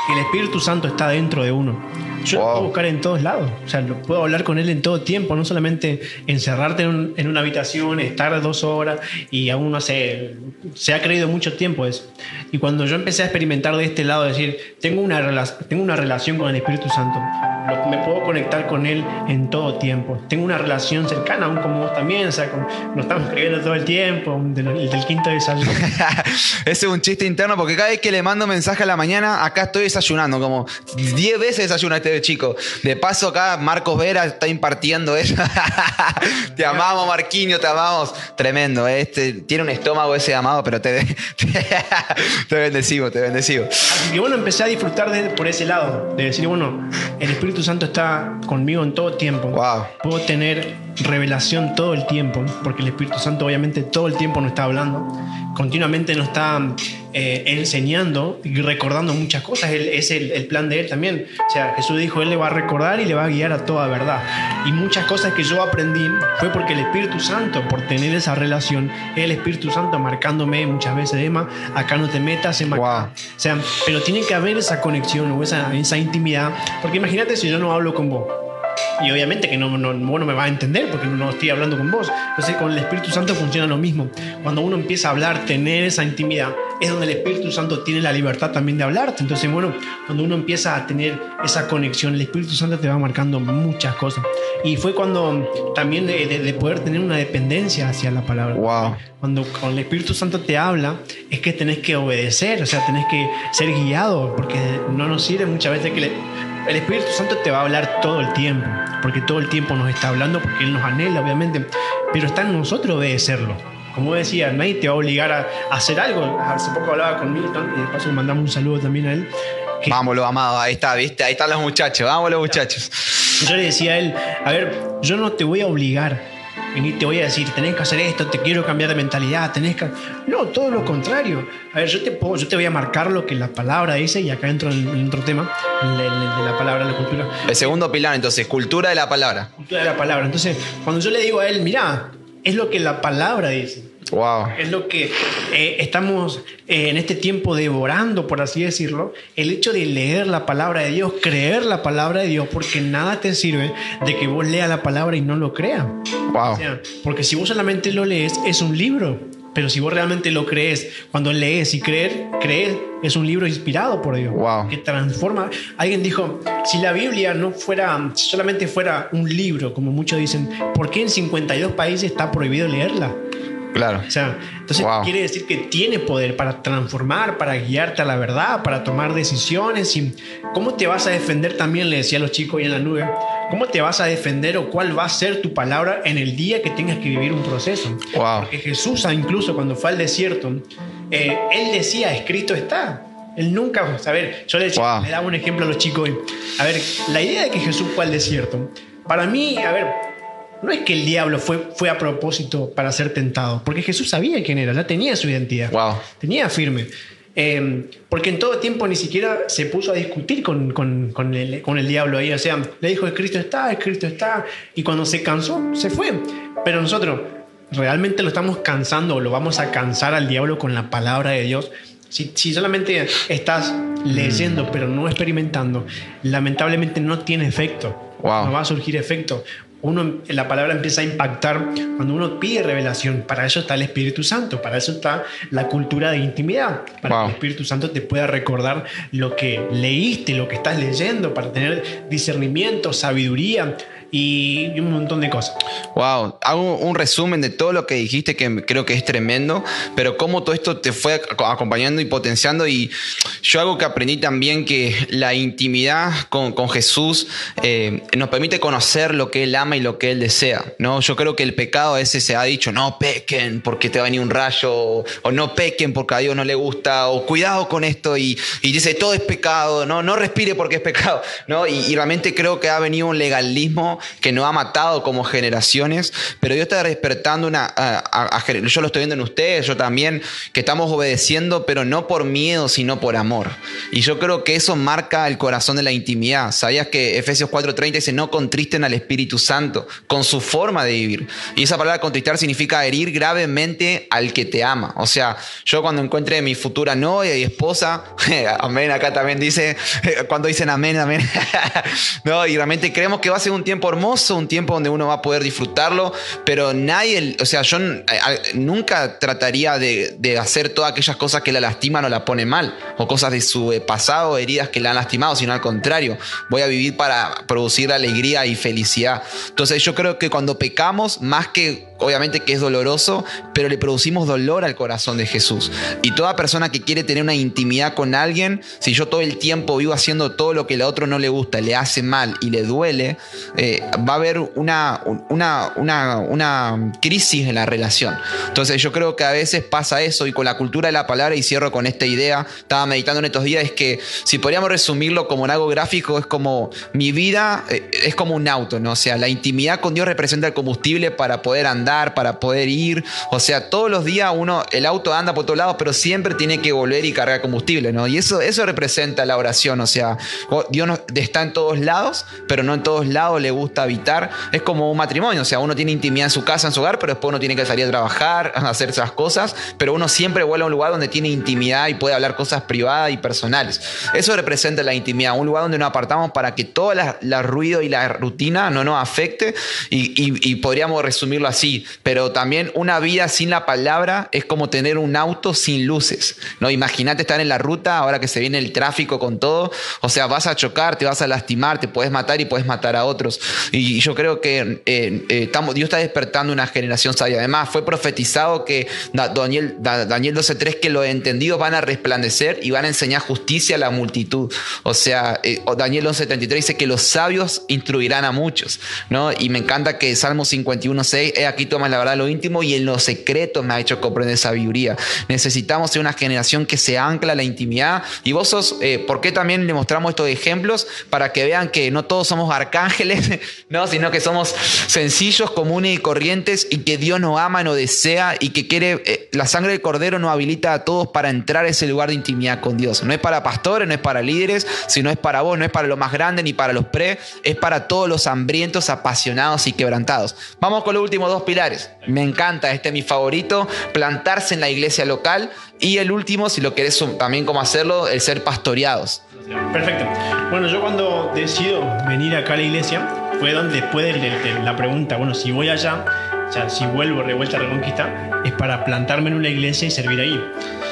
que el Espíritu Santo está dentro de uno. Yo lo Wow. puedo buscar en todos lados. O sea, lo puedo hablar con él en todo tiempo, no solamente encerrarte en, un- en una habitación, estar dos horas y aún no sé, se ha creído mucho tiempo eso. Y cuando yo empecé a experimentar de este lado, decir, tengo una, tengo una relación con el Espíritu Santo, lo- me puedo conectar con él en todo tiempo. Tengo una relación cercana, aún como vos también, o sea, con- nos estamos escribiendo todo el tiempo, del, del quinto desayuno. Ese es un chiste interno porque cada vez que le mando mensaje a la mañana, acá estoy desayunando, como 10 veces desayuna este chico. De paso, acá Marcos Vera está impartiendo eso. te amamos, Marquinho, te amamos. Tremendo, ¿eh? este tiene un estómago ese amado, pero te, te, bendecimos, te bendecimos. Así que bueno, empecé a disfrutar de, por ese lado, de decir, bueno, el Espíritu Santo está conmigo en todo tiempo. Wow. Puedo tener revelación todo el tiempo, porque el Espíritu Santo obviamente todo el tiempo nos está hablando, continuamente nos está eh, enseñando y recordando muchas cosas. Él, es el, el, plan de Él también. O sea, Jesús dijo, Él le va a recordar y le va a guiar a toda verdad. Y muchas cosas que yo aprendí fue porque el Espíritu Santo, por tener esa relación, el Espíritu Santo marcándome muchas veces, Emma, acá no te metas, Emma. Wow. O sea, pero tiene que haber esa conexión o esa, esa intimidad, porque imagínate si yo no hablo con vos. Y obviamente que no, no, vos no me vas a entender porque no estoy hablando con vos. Entonces con el Espíritu Santo funciona lo mismo. Cuando uno empieza a hablar, tener esa intimidad, es donde el Espíritu Santo tiene la libertad también de hablarte. Entonces, bueno, cuando uno empieza a tener esa conexión, el Espíritu Santo te va marcando muchas cosas. Y fue cuando también de, de, de poder tener una dependencia hacia la palabra. Wow. Cuando, cuando el Espíritu Santo te habla, es que tenés que obedecer, o sea, tenés que ser guiado, porque no nos sirve muchas veces que le, el Espíritu Santo te va a hablar todo el tiempo, porque todo el tiempo nos está hablando, porque Él nos anhela, obviamente, pero está en nosotros obedecerlo. Como decía, nadie te va a obligar a, hacer algo. Hace poco hablaba con Milton y de paso le mandamos un saludo también a él. Que Vámonos, amado, ahí está, ¿viste? Ahí están los muchachos, vamos los muchachos. Yo le decía a él, a ver, yo no te voy a obligar, y te voy a decir, tenés que hacer esto, te quiero cambiar de mentalidad, tenés que... No, todo lo contrario. A ver, yo te, puedo, yo te voy a marcar lo que la palabra dice, y acá entro en, en otro tema, el, de la palabra, la cultura. El segundo pilar, entonces, cultura de la palabra. Cultura de la palabra. Entonces, cuando yo le digo a él, mira, es lo que la palabra dice. Wow. Es lo que eh, estamos eh, en este tiempo devorando, por así decirlo. El hecho de leer la palabra de Dios, creer la palabra de Dios, porque nada te sirve de que vos leas la palabra y no lo creas. Wow. O sea, porque si vos solamente lo lees, es un libro. Pero si vos realmente lo crees, cuando lees y creer, creer es un libro inspirado por Dios. Wow. Que transforma. Alguien dijo, si la Biblia no fuera, si solamente fuera un libro, como muchos dicen, ¿por qué en 52 países está prohibido leerla? Claro. O sea, entonces Wow. quiere decir que tiene poder para transformar, para guiarte a la verdad, para tomar decisiones. Y ¿Cómo te vas a defender también? Le decía a los chicos ahí en la nube. ¿Cómo te vas a defender o cuál va a ser tu palabra en el día que tengas que vivir un proceso? Wow. Porque Jesús, ah, incluso cuando fue al desierto, eh, él decía, escrito está. Él nunca, a ver, yo le, decía, Wow. le daba un ejemplo a los chicos. A ver, la idea de que Jesús fue al desierto, para mí, a ver, no es que el diablo fue, fue a propósito para ser tentado, porque Jesús sabía quién era, ya tenía su identidad, Wow. tenía firme. Eh, porque en todo tiempo ni siquiera se puso a discutir con, con, con el, con el diablo ahí. O sea, le dijo, Cristo está, Cristo está. Y cuando se cansó, se fue. Pero nosotros realmente lo estamos cansando o lo vamos a cansar al diablo con la palabra de Dios. Si, si solamente estás leyendo pero no experimentando, lamentablemente no tiene efecto. Wow. No va a surgir efecto. Uno, la palabra empieza a impactar cuando uno pide revelación. Para eso está el Espíritu Santo, para eso está la cultura de intimidad, para Wow. que el Espíritu Santo te pueda recordar lo que leíste, lo que estás leyendo, para tener discernimiento, sabiduría y un montón de cosas. Wow, hago un resumen de todo lo que dijiste que creo que es tremendo, pero cómo todo esto te fue ac- acompañando y potenciando y yo algo que aprendí también que la intimidad con, con Jesús eh, nos permite conocer lo que Él ama y lo que Él desea, ¿no? Yo creo que el pecado a veces se ha dicho, no pequen porque te va a venir un rayo, o, o no pequen porque a Dios no le gusta, o cuidado con esto y, y dice todo es pecado, no, no respire porque es pecado, ¿no? Y, y realmente creo que ha venido un legalismo que nos ha matado como generaciones, pero Dios está despertando una... yo lo estoy viendo en ustedes, yo también, que estamos obedeciendo, pero no por miedo, sino por amor. Y yo creo que eso marca el corazón de la intimidad. ¿Sabías que Efesios 4:30 dice, no contristen al Espíritu Santo con su forma de vivir? Y esa palabra contristar significa herir gravemente al que te ama. O sea, yo cuando encuentre mi futura novia y esposa, amén, acá también dice, cuando dicen amén, amén, no, y realmente creemos que va a ser un tiempo un tiempo donde uno va a poder disfrutarlo, pero nadie, o sea, yo eh, nunca trataría de, hacer todas aquellas cosas que la lastiman o la ponen mal, o cosas de su eh, pasado, heridas que la han lastimado, sino al contrario, voy a vivir para producir alegría y felicidad. Entonces yo creo que cuando pecamos, más que obviamente que es doloroso, pero le producimos dolor al corazón de Jesús. Y toda persona que quiere tener una intimidad con alguien, si yo todo el tiempo vivo haciendo todo lo que el otro no le gusta, le hace mal y le duele, eh, va a haber una, una, una, una crisis en la relación. Entonces yo creo que a veces pasa eso y con la cultura de la palabra, y cierro con esta idea, estaba meditando en estos días, es que si podríamos resumirlo como en algo gráfico, es como mi vida eh, es como un auto, ¿no? O sea, la intimidad con Dios representa el combustible para poder andar, para poder ir. O sea, todos los días uno, el auto anda por todos lados, pero siempre tiene que volver y cargar combustible, ¿no? Y eso, eso representa la oración. O sea, Dios está en todos lados, pero no en todos lados le gusta habitar. Es como un matrimonio. O sea, uno tiene intimidad en su casa, en su hogar, pero después uno tiene que salir a trabajar, a hacer esas cosas. Pero uno siempre vuelve a un lugar donde tiene intimidad y puede hablar cosas privadas y personales. Eso representa la intimidad, un lugar donde nos apartamos para que todo la, ruido y la rutina no nos afecte y, podríamos resumirlo así, pero también una vida sin la palabra es como tener un auto sin luces, ¿no? Imagínate estar en la ruta ahora que se viene el tráfico con todo, o sea, vas a chocar, te vas a lastimar, te puedes matar y puedes matar a otros. Y yo creo que eh, eh, estamos, Dios está despertando una generación sabia. Además, fue profetizado que Daniel, Daniel 12.3 que los entendidos van a resplandecer y van a enseñar justicia a la multitud. O sea, eh, Daniel 11.73 dice que los sabios instruirán a muchos, ¿no? Y me encanta que Salmo 51.6, he aquí toma la verdad lo íntimo y en lo secreto me ha hecho comprender sabiduría. Necesitamos ser una generación que se ancla a la intimidad. Y vos sos, eh, ¿por qué también le mostramos estos ejemplos? Para que vean que no todos somos arcángeles, ¿no? Sino que somos sencillos, comunes y corrientes y que Dios nos ama, nos desea y que quiere, eh, la sangre del cordero nos habilita a todos para entrar a ese lugar de intimidad con Dios. No es para pastores, no es para líderes, sino es para vos, no es para lo más grande ni para los pre, es para todos los hambrientos, apasionados y quebrantados. Vamos con los últimos dos pilares. Me encanta, este es mi favorito, plantarse en la iglesia local y el último, si lo querés también cómo hacerlo, el ser pastoreados. Perfecto. Bueno, yo cuando decido venir acá a la iglesia, fue donde después de, la pregunta, bueno, si voy allá, o sea, si vuelvo de vuelta a Reconquista, es para plantarme en una iglesia y servir ahí.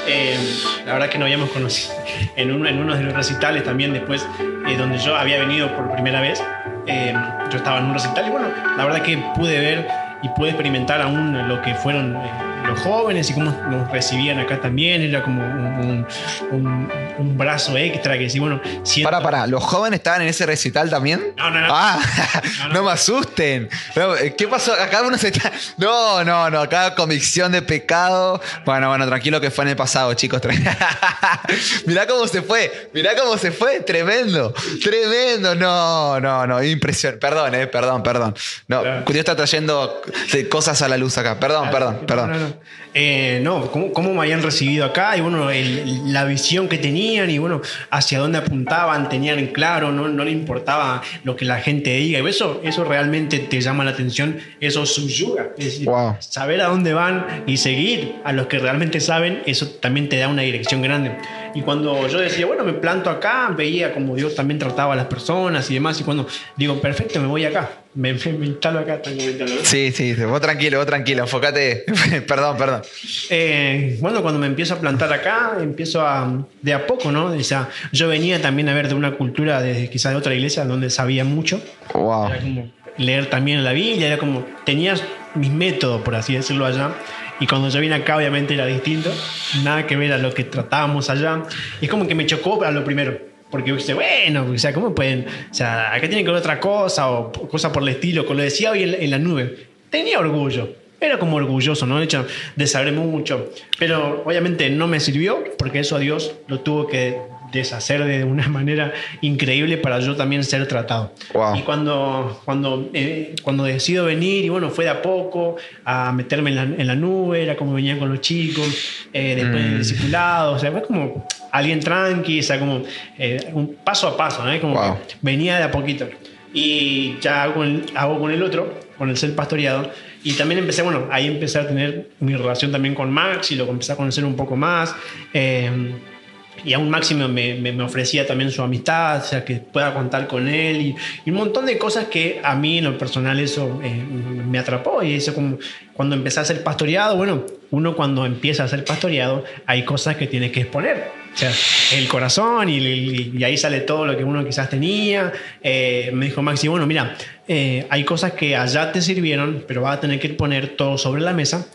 Eh, la verdad que no habíamos conocido. En, en uno de los recitales también después, eh, donde yo había venido por primera vez, eh, yo estaba en un recital y bueno, la verdad que pude ver y pude experimentar aún lo que fueron los jóvenes y cómo nos recibían acá también, era como un, un, brazo extra que sí, bueno... Para, para, ¿los jóvenes estaban en ese recital también? No, no, no. Ah, no, me asusten. ¿Qué pasó? Acá uno se está... No, no, no, acá convicción de pecado. Bueno, bueno, tranquilo que fue en el pasado, chicos. mirá cómo se fue, mirá cómo se fue, tremendo, tremendo, no, no, no, impresión. Perdón, eh, perdón, perdón. No, Dios está trayendo cosas a la luz acá. Perdón, perdón, perdón. Eh, no, ¿cómo, me habían recibido acá y bueno, la visión que tenían y bueno, hacia dónde apuntaban, tenían en claro, no, no le importaba lo que la gente diga. Y eso, eso realmente te llama la atención, eso subyuga. Es decir, saber a dónde van y seguir a los que realmente saben, eso también te da una dirección grande. Y cuando yo decía, bueno, me planto acá, veía como Dios también trataba a las personas y demás. Y cuando digo, perfecto, me voy acá me, me, instalo acá, Sí, sí, vos tranquilo, vos tranquilo, enfócate. perdón, perdón. Eh, bueno, cuando me empiezo a plantar acá, empiezo a, de a poco, ¿no? O sea, yo venía también a ver de una cultura, de, quizás de otra iglesia, donde sabía mucho. Wow. Era como leer también la Biblia, era como, tenía mis métodos, por así decirlo, allá. Y cuando yo vine acá, obviamente era distinto, nada que ver a lo que tratábamos allá. Y es como que me chocó a lo primero porque usted, bueno, o sea, ¿cómo pueden? O sea, acá tienen que ver otra cosa o cosa por el estilo. Como lo decía hoy en, la nube, tenía orgullo. Era como orgulloso, ¿no? De hecho, de saber mucho. Pero obviamente no me sirvió porque eso a Dios lo tuvo que deshacer de una manera increíble para yo también ser tratado. Y cuando, cuando, eh, cuando decido venir, y bueno, fue de a poco a meterme en la, en la nube, era como venía con los chicos, eh, después mm. del discipulado, o sea, fue como alguien tranqui, o sea, como eh, un paso a paso, ¿no? Como venía de a poquito. Y ya hago con, el, hago con el otro, con el ser pastoreado. Y también empecé, bueno, ahí empecé a tener mi relación también con Max y lo empecé a conocer un poco más. Eh, y a un máximo me, ofrecía también su amistad, o sea, que pueda contar con él y, un montón de cosas que a mí en lo personal eso eh, me atrapó y eso como cuando empecé a ser pastoreado, bueno, uno cuando empieza a ser pastoreado hay cosas que tiene que exponer. O sea, el corazón y, y, ahí sale todo lo que uno quizás tenía. Eh, me dijo Maxi, bueno, mira, eh, hay cosas que allá te sirvieron, pero vas a tener que poner todo sobre la mesa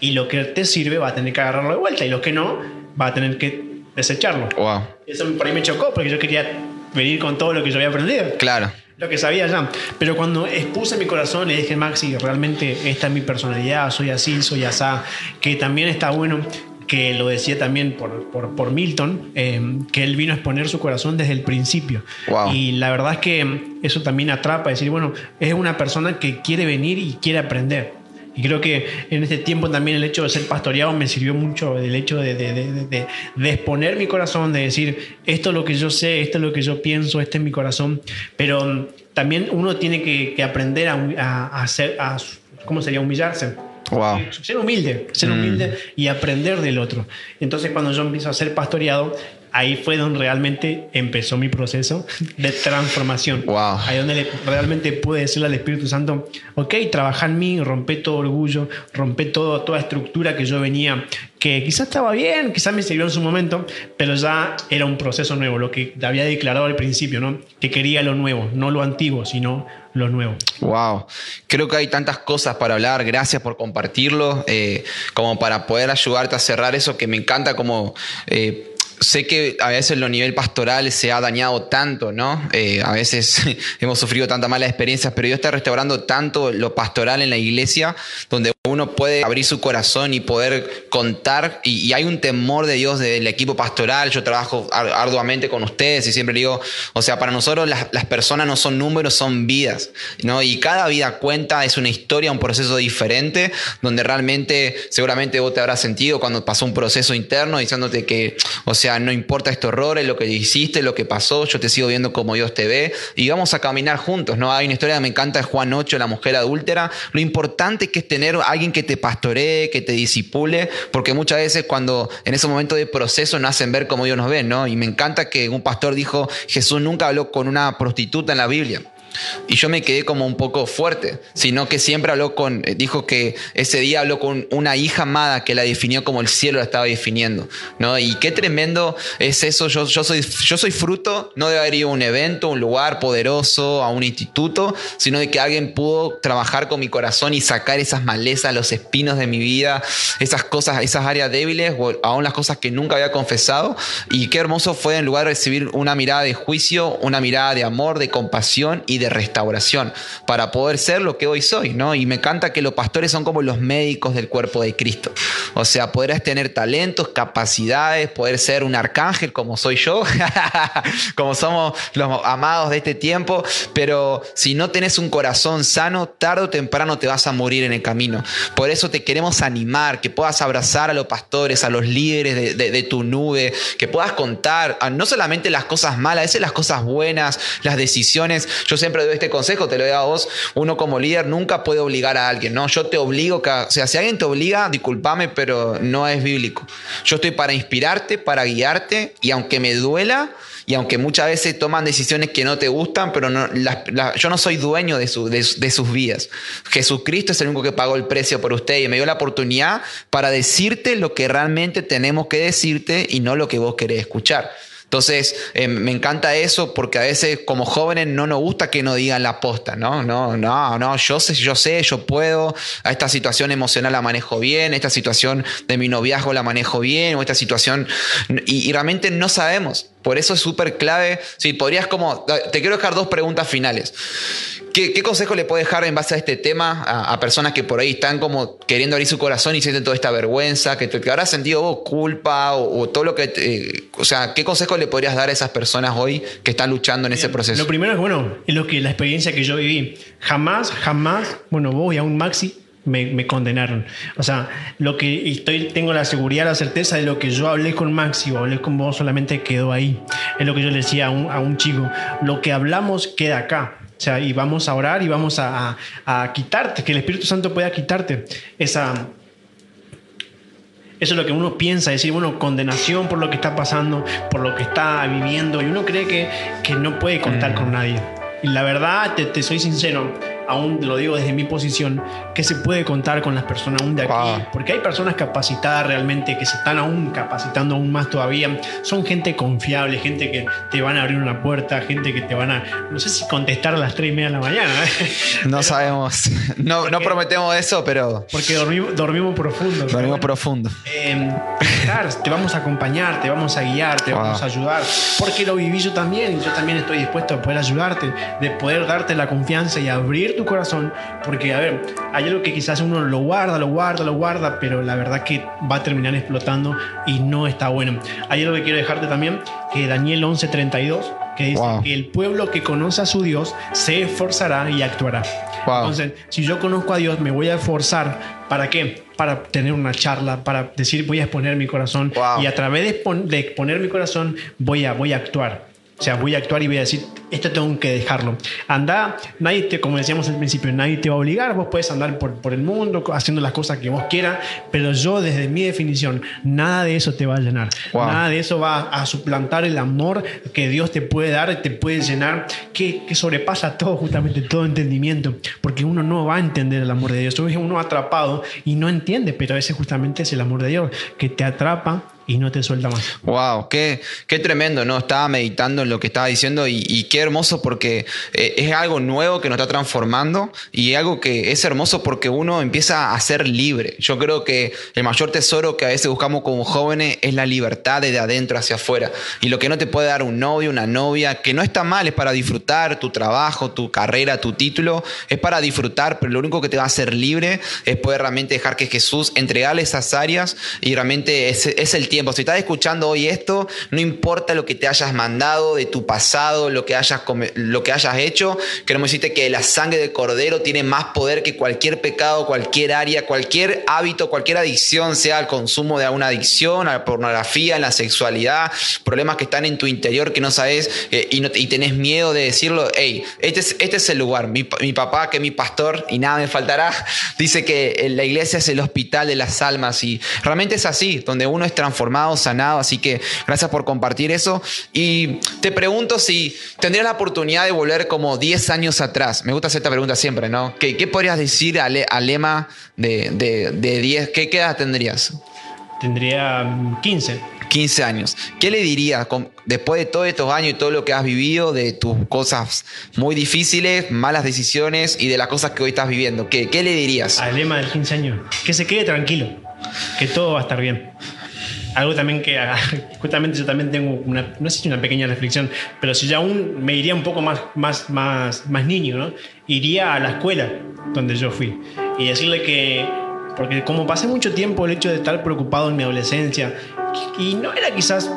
y lo que te sirve va a tener que agarrarlo de vuelta y lo que no va a tener que desecharlo. Wow. Eso por ahí me chocó porque yo quería venir con todo lo que yo había aprendido. Claro. Lo que sabía ya. Pero cuando expuse mi corazón, le dije, Maxi, realmente esta es mi personalidad, soy así, soy asá, que también está bueno que lo decía también por, por, por Milton, eh, que él vino a exponer su corazón desde el principio. Wow. Y la verdad es que eso también atrapa, decir, bueno, es una persona que quiere venir y quiere aprender. Y creo que en este tiempo también el hecho de ser pastoreado me sirvió mucho el hecho de, de, de, de, exponer mi corazón, de decir, esto es lo que yo sé, esto es lo que yo pienso, este es mi corazón. Pero mm, también uno tiene que, que aprender a, a, a hacer, a, ¿cómo sería? Humillarse. Wow. Ser humilde, ser humilde y aprender del otro. Entonces cuando yo empiezo a ser pastoreado, ahí fue donde realmente empezó mi proceso de transformación. Wow. Ahí donde le, realmente pude decirle al Espíritu Santo, ok, trabaja en mí, rompe todo orgullo, rompe todo, toda estructura que yo venía, que quizás estaba bien, quizás me sirvió en su momento, pero ya era un proceso nuevo, lo que había declarado al principio, ¿no? Que quería lo nuevo, no lo antiguo, sino lo nuevo. Wow, creo que hay tantas cosas para hablar, gracias por compartirlo, eh, como para poder ayudarte a cerrar eso que me encanta como... Eh, sé que a veces lo nivel pastoral se ha dañado tanto, ¿no? Eh, a veces hemos sufrido tantas malas experiencias, pero Dios está restaurando tanto lo pastoral en la iglesia, donde uno puede abrir su corazón y poder contar, y, hay un temor de Dios del equipo pastoral, yo trabajo arduamente con ustedes y siempre digo, o sea, para nosotros las, personas no son números, son vidas, ¿no? Y cada vida cuenta, es una historia, un proceso diferente, donde realmente seguramente vos te habrás sentido cuando pasó un proceso interno diciéndote que, o sea, no importa estos errores, lo que hiciste, lo que pasó, yo te sigo viendo como Dios te ve y vamos a caminar juntos, ¿no? Hay una historia que me encanta de Juan 8, la mujer adúltera. Lo importante que es tener alguien que te pastoree, que te disipule, porque muchas veces cuando en ese momento de proceso nos hacen ver como Dios nos ve, ¿no? Y me encanta que un pastor dijo, Jesús nunca habló con una prostituta en la Biblia. Y yo me quedé como un poco fuerte, sino que siempre habló con, dijo que ese día habló con una hija amada que la definió como el cielo la estaba definiendo, ¿no? Y qué tremendo es eso, yo, yo, soy, yo soy fruto, no de haber ido a un evento, un lugar poderoso, a un instituto, sino de que alguien pudo trabajar con mi corazón y sacar esas malezas, los espinos de mi vida, esas cosas, esas áreas débiles, o aún las cosas que nunca había confesado. Y qué hermoso fue en lugar de recibir una mirada de juicio, una mirada de amor, de compasión y de restauración para poder ser lo que hoy soy, ¿no? Y me encanta que los pastores son como los médicos del cuerpo de Cristo. O sea, podrás tener talentos, capacidades, poder ser un arcángel como soy yo, como somos los amados de este tiempo, pero si no tenés un corazón sano, tarde o temprano te vas a morir en el camino. Por eso te queremos animar, que puedas abrazar a los pastores, a los líderes de, de, de tu nube, que puedas contar no solamente las cosas malas, a veces las cosas buenas, las decisiones. Yo siempre doy este consejo, te lo doy a vos. Uno como líder nunca puede obligar a alguien, ¿no? Yo te obligo, que, o sea, si alguien te obliga, discúlpame, pero no es bíblico. Yo estoy para inspirarte, para guiarte, y aunque me duela, y aunque muchas veces toman decisiones que no te gustan, pero no, la, la, yo no soy dueño de, su, de, de, sus vidas. Jesucristo es el único que pagó el precio por usted y me dio la oportunidad para decirte lo que realmente tenemos que decirte y no lo que vos querés escuchar. Entonces, eh, me encanta eso porque a veces como jóvenes no nos gusta que nos digan la posta, ¿no? No, no, no, yo sé, yo sé, yo puedo, a esta situación emocional la manejo bien, esta situación de mi noviazgo la manejo bien, o esta situación, y, y realmente no sabemos. Por eso es súper clave. Si podrías como, te quiero dejar dos preguntas finales. ¿Qué, ¿Qué, consejo le puedes dejar en base a este tema a, a, personas que por ahí están como queriendo abrir su corazón y sienten toda esta vergüenza, que, te, que habrás sentido vos culpa o, o, todo lo que... Te, o sea, ¿qué consejo le podrías dar a esas personas hoy que están luchando en ese proceso? Lo primero es, bueno, es lo que la experiencia que yo viví. Jamás, jamás, bueno, vos y a un Maxi me, me, condenaron. O sea, lo que estoy, tengo la seguridad, la certeza de lo que yo hablé con Maxi o hablé con vos solamente quedó ahí. Es lo que yo le decía a un, a un chico. Lo que hablamos queda acá. O sea, y vamos a orar y vamos a, a, a quitarte, que el Espíritu Santo pueda quitarte esa, eso es lo que uno piensa, decir, bueno, condenación por lo que está pasando, por lo que está viviendo, y uno cree que, que no puede contar mm. con nadie. Y la verdad, te, te soy sincero, aún lo digo desde mi posición, que se puede contar con las personas aún de aquí, Wow. porque hay personas capacitadas realmente que se están aún capacitando aún más todavía. Son gente confiable, gente que te van a abrir una puerta, gente que te van a, no sé si contestar a las 3 y media de la mañana, ¿eh? No sabemos, no, prometemos eso, pero porque dormimos, dormimos profundo. dormimos bueno, profundo. eh, te vamos a acompañar, te vamos a guiar, te Wow. vamos a ayudar, porque lo viví yo también, yo también estoy dispuesto a poder ayudarte, de poder darte la confianza y abrir tu corazón, porque a ver, hay algo que quizás uno lo guarda, lo guarda, lo guarda, pero la verdad que va a terminar explotando y no está bueno. Hay algo que quiero dejarte también, que Daniel 11:32, que dice Wow. que el pueblo que conoce a su Dios se esforzará y actuará. Wow. Entonces, si yo conozco a Dios, me voy a esforzar. ¿Para qué? Para tener una charla, para decir voy a exponer mi corazón. Wow. Y a través de, expon- de exponer mi corazón, voy a, voy a actuar. O sea, voy a actuar y voy a decir, esto tengo que dejarlo. Anda, nadie te, como decíamos al principio, nadie te va a obligar. Vos puedes andar por, por el mundo haciendo las cosas que vos quieras, pero yo, desde mi definición, nada de eso te va a llenar. Wow. Nada de eso va a suplantar el amor que Dios te puede dar, te puede llenar, que, que sobrepasa todo, justamente todo entendimiento, porque uno no va a entender el amor de Dios. Tú ves uno atrapado y no entiende, pero ese justamente es el amor de Dios, que te atrapa y no te suelta más. Wow, qué, qué tremendo, ¿no? Estaba meditando en lo que estaba diciendo y, qué hermoso porque eh, es algo nuevo que nos está transformando y algo que es hermoso porque uno empieza a ser libre. Yo creo que el mayor tesoro que a veces buscamos como jóvenes es la libertad desde adentro hacia afuera. Y lo que no te puede dar un novio, una novia, que no está mal, es para disfrutar tu trabajo, tu carrera, tu título, es para disfrutar, pero lo único que te va a hacer libre es poder realmente dejar que Jesús entregarle esas áreas y realmente es, es el tiempo. Si estás escuchando hoy esto, no importa lo que te hayas mandado de tu pasado, lo que hayas, lo que hayas hecho, queremos decirte que la sangre de Cordero tiene más poder que cualquier pecado, cualquier área, cualquier hábito, cualquier adicción, sea el consumo de alguna adicción, a la pornografía, a la sexualidad, problemas que están en tu interior que no sabes eh, y, no, y tenés miedo de decirlo. Hey, este es, este es el lugar. Mi, mi papá, que es mi pastor y nada me faltará, dice que eh, la iglesia es el hospital de las almas y realmente es así, donde uno es transformado, sanado. Así que gracias por compartir eso. Y te pregunto si tendrías la oportunidad de volver como 10 años atrás. Me gusta hacer esta pregunta siempre, ¿no? ¿Qué, qué podrías decir al, al lema de, de, de 10? ¿Qué, ¿Qué edad tendrías? Tendría mm, 15. 15 años. ¿Qué le dirías después de todos estos años y todo lo que has vivido, de tus cosas muy difíciles, malas decisiones y de las cosas que hoy estás viviendo? ¿Qué, qué le dirías? Al lema del 15 años, que se quede tranquilo, que todo va a estar bien. Algo también que ah, justamente yo también tengo una, no sé si una pequeña reflexión, pero si yo aún me iría un poco más, más, más, más niño, ¿no? Iría a la escuela donde yo fui y decirle que, porque como pasé mucho tiempo el hecho de estar preocupado en mi adolescencia y no era quizás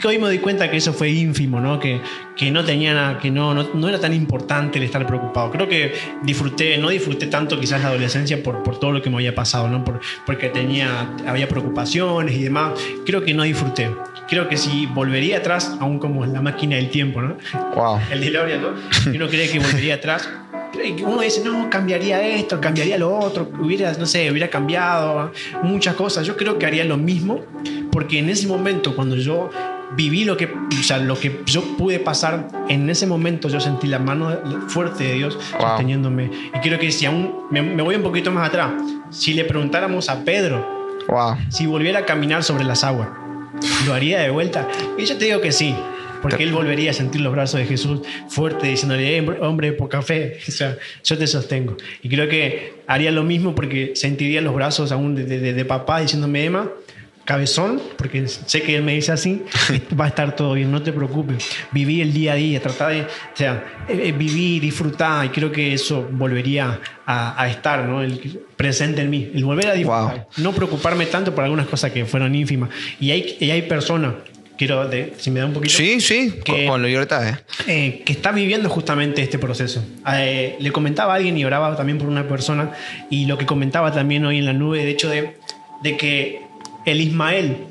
que hoy me doy cuenta que eso fue ínfimo, ¿no? Que, que no tenía nada, que no, no, no era tan importante el estar preocupado. Creo que disfruté, no disfruté tanto quizás la adolescencia por, por todo lo que me había pasado, ¿no? Por, porque tenía, había preocupaciones y demás. Creo que no disfruté. Creo que si volvería atrás, aún como la máquina del tiempo, ¿no? Wow. El DeLorean, ¿no? Uno cree que volvería atrás. Uno dice, no, cambiaría esto, cambiaría lo otro, hubiera, no sé, hubiera cambiado muchas cosas. Yo creo que haría lo mismo, porque en ese momento, cuando yo viví lo que, o sea, lo que yo pude pasar, en ese momento yo sentí la mano fuerte de Dios Wow. sosteniéndome. Y creo que si aún, me, me voy un poquito más atrás, si le preguntáramos a Pedro Wow. si volviera a caminar sobre las aguas, ¿lo haría de vuelta? Y yo te digo que sí, porque él volvería a sentir los brazos de Jesús fuerte, diciéndole, "Eh, hombre poca fe, o sea, yo te sostengo. Y creo que haría lo mismo porque sentiría los brazos aún de, de- de papá diciéndome, Emma, cabezón, porque sé que él me dice así, va a estar todo bien, no te preocupes. Viví el día a día, tratar de, o sea, eh, eh, viví, disfrutar, y creo que eso volvería a, a estar, ¿no? El presente en mí, el volver a disfrutar. No preocuparme tanto por algunas cosas que fueron ínfimas. Y hay, y hay personas, quiero, de- si me da un poquito. Sí, sí, con, Que- con libertad, ¿eh? eh, que está viviendo justamente este proceso. Eh, le comentaba a alguien y oraba también por una persona y lo que comentaba también hoy en la nube, de hecho de, de que el Ismael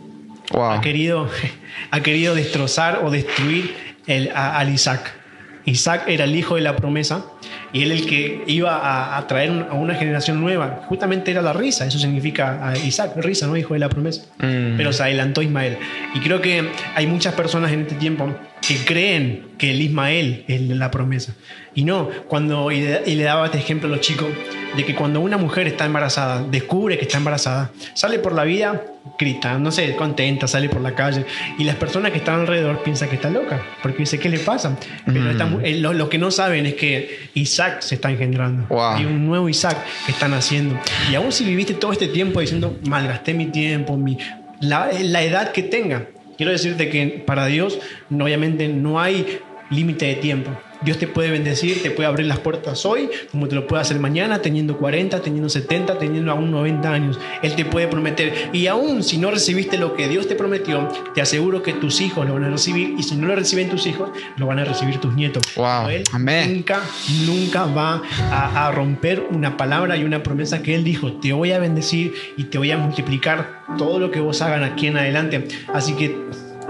Wow. ha, querido, ha querido destrozar o destruir el, a- al Isaac. Isaac era el hijo de la promesa y él el que iba a, a traer un- a una generación nueva. Justamente era la risa, eso significa Isaac, risa, ¿no? Hijo de la promesa. Mm. Pero se adelantó Ismael. Y creo que hay muchas personas en este tiempo que creen que el Ismael es la promesa. Y no, cuando, y le, y le daba este ejemplo a los chicos, de que cuando una mujer está embarazada, descubre que está embarazada, sale por la vida, grita, no sé, contenta, sale por la calle, y las personas que están alrededor piensan que está loca, porque dice, ¿qué le pasa? Pero mu- eh, lo, lo que no saben es que Isaac se está engendrando. Wow. Hay un nuevo Isaac que están haciendo. Y aún si viviste todo este tiempo diciendo, malgasté mi tiempo, mi, la, la edad que tenga, quiero decirte que para Dios obviamente no hay límite de tiempo. Dios te puede bendecir, te puede abrir las puertas hoy, como te lo puede hacer mañana, teniendo 40, teniendo 70, teniendo aún 90 años. Él te puede prometer. Y aún si no recibiste lo que Dios te prometió, te aseguro que tus hijos lo van a recibir. Y si no lo reciben tus hijos, lo van a recibir tus nietos. Wow. Él Amén. nunca, nunca va a, a romper una palabra y una promesa que Él dijo. Te voy a bendecir y te voy a multiplicar todo lo que vos hagan aquí en adelante. Así que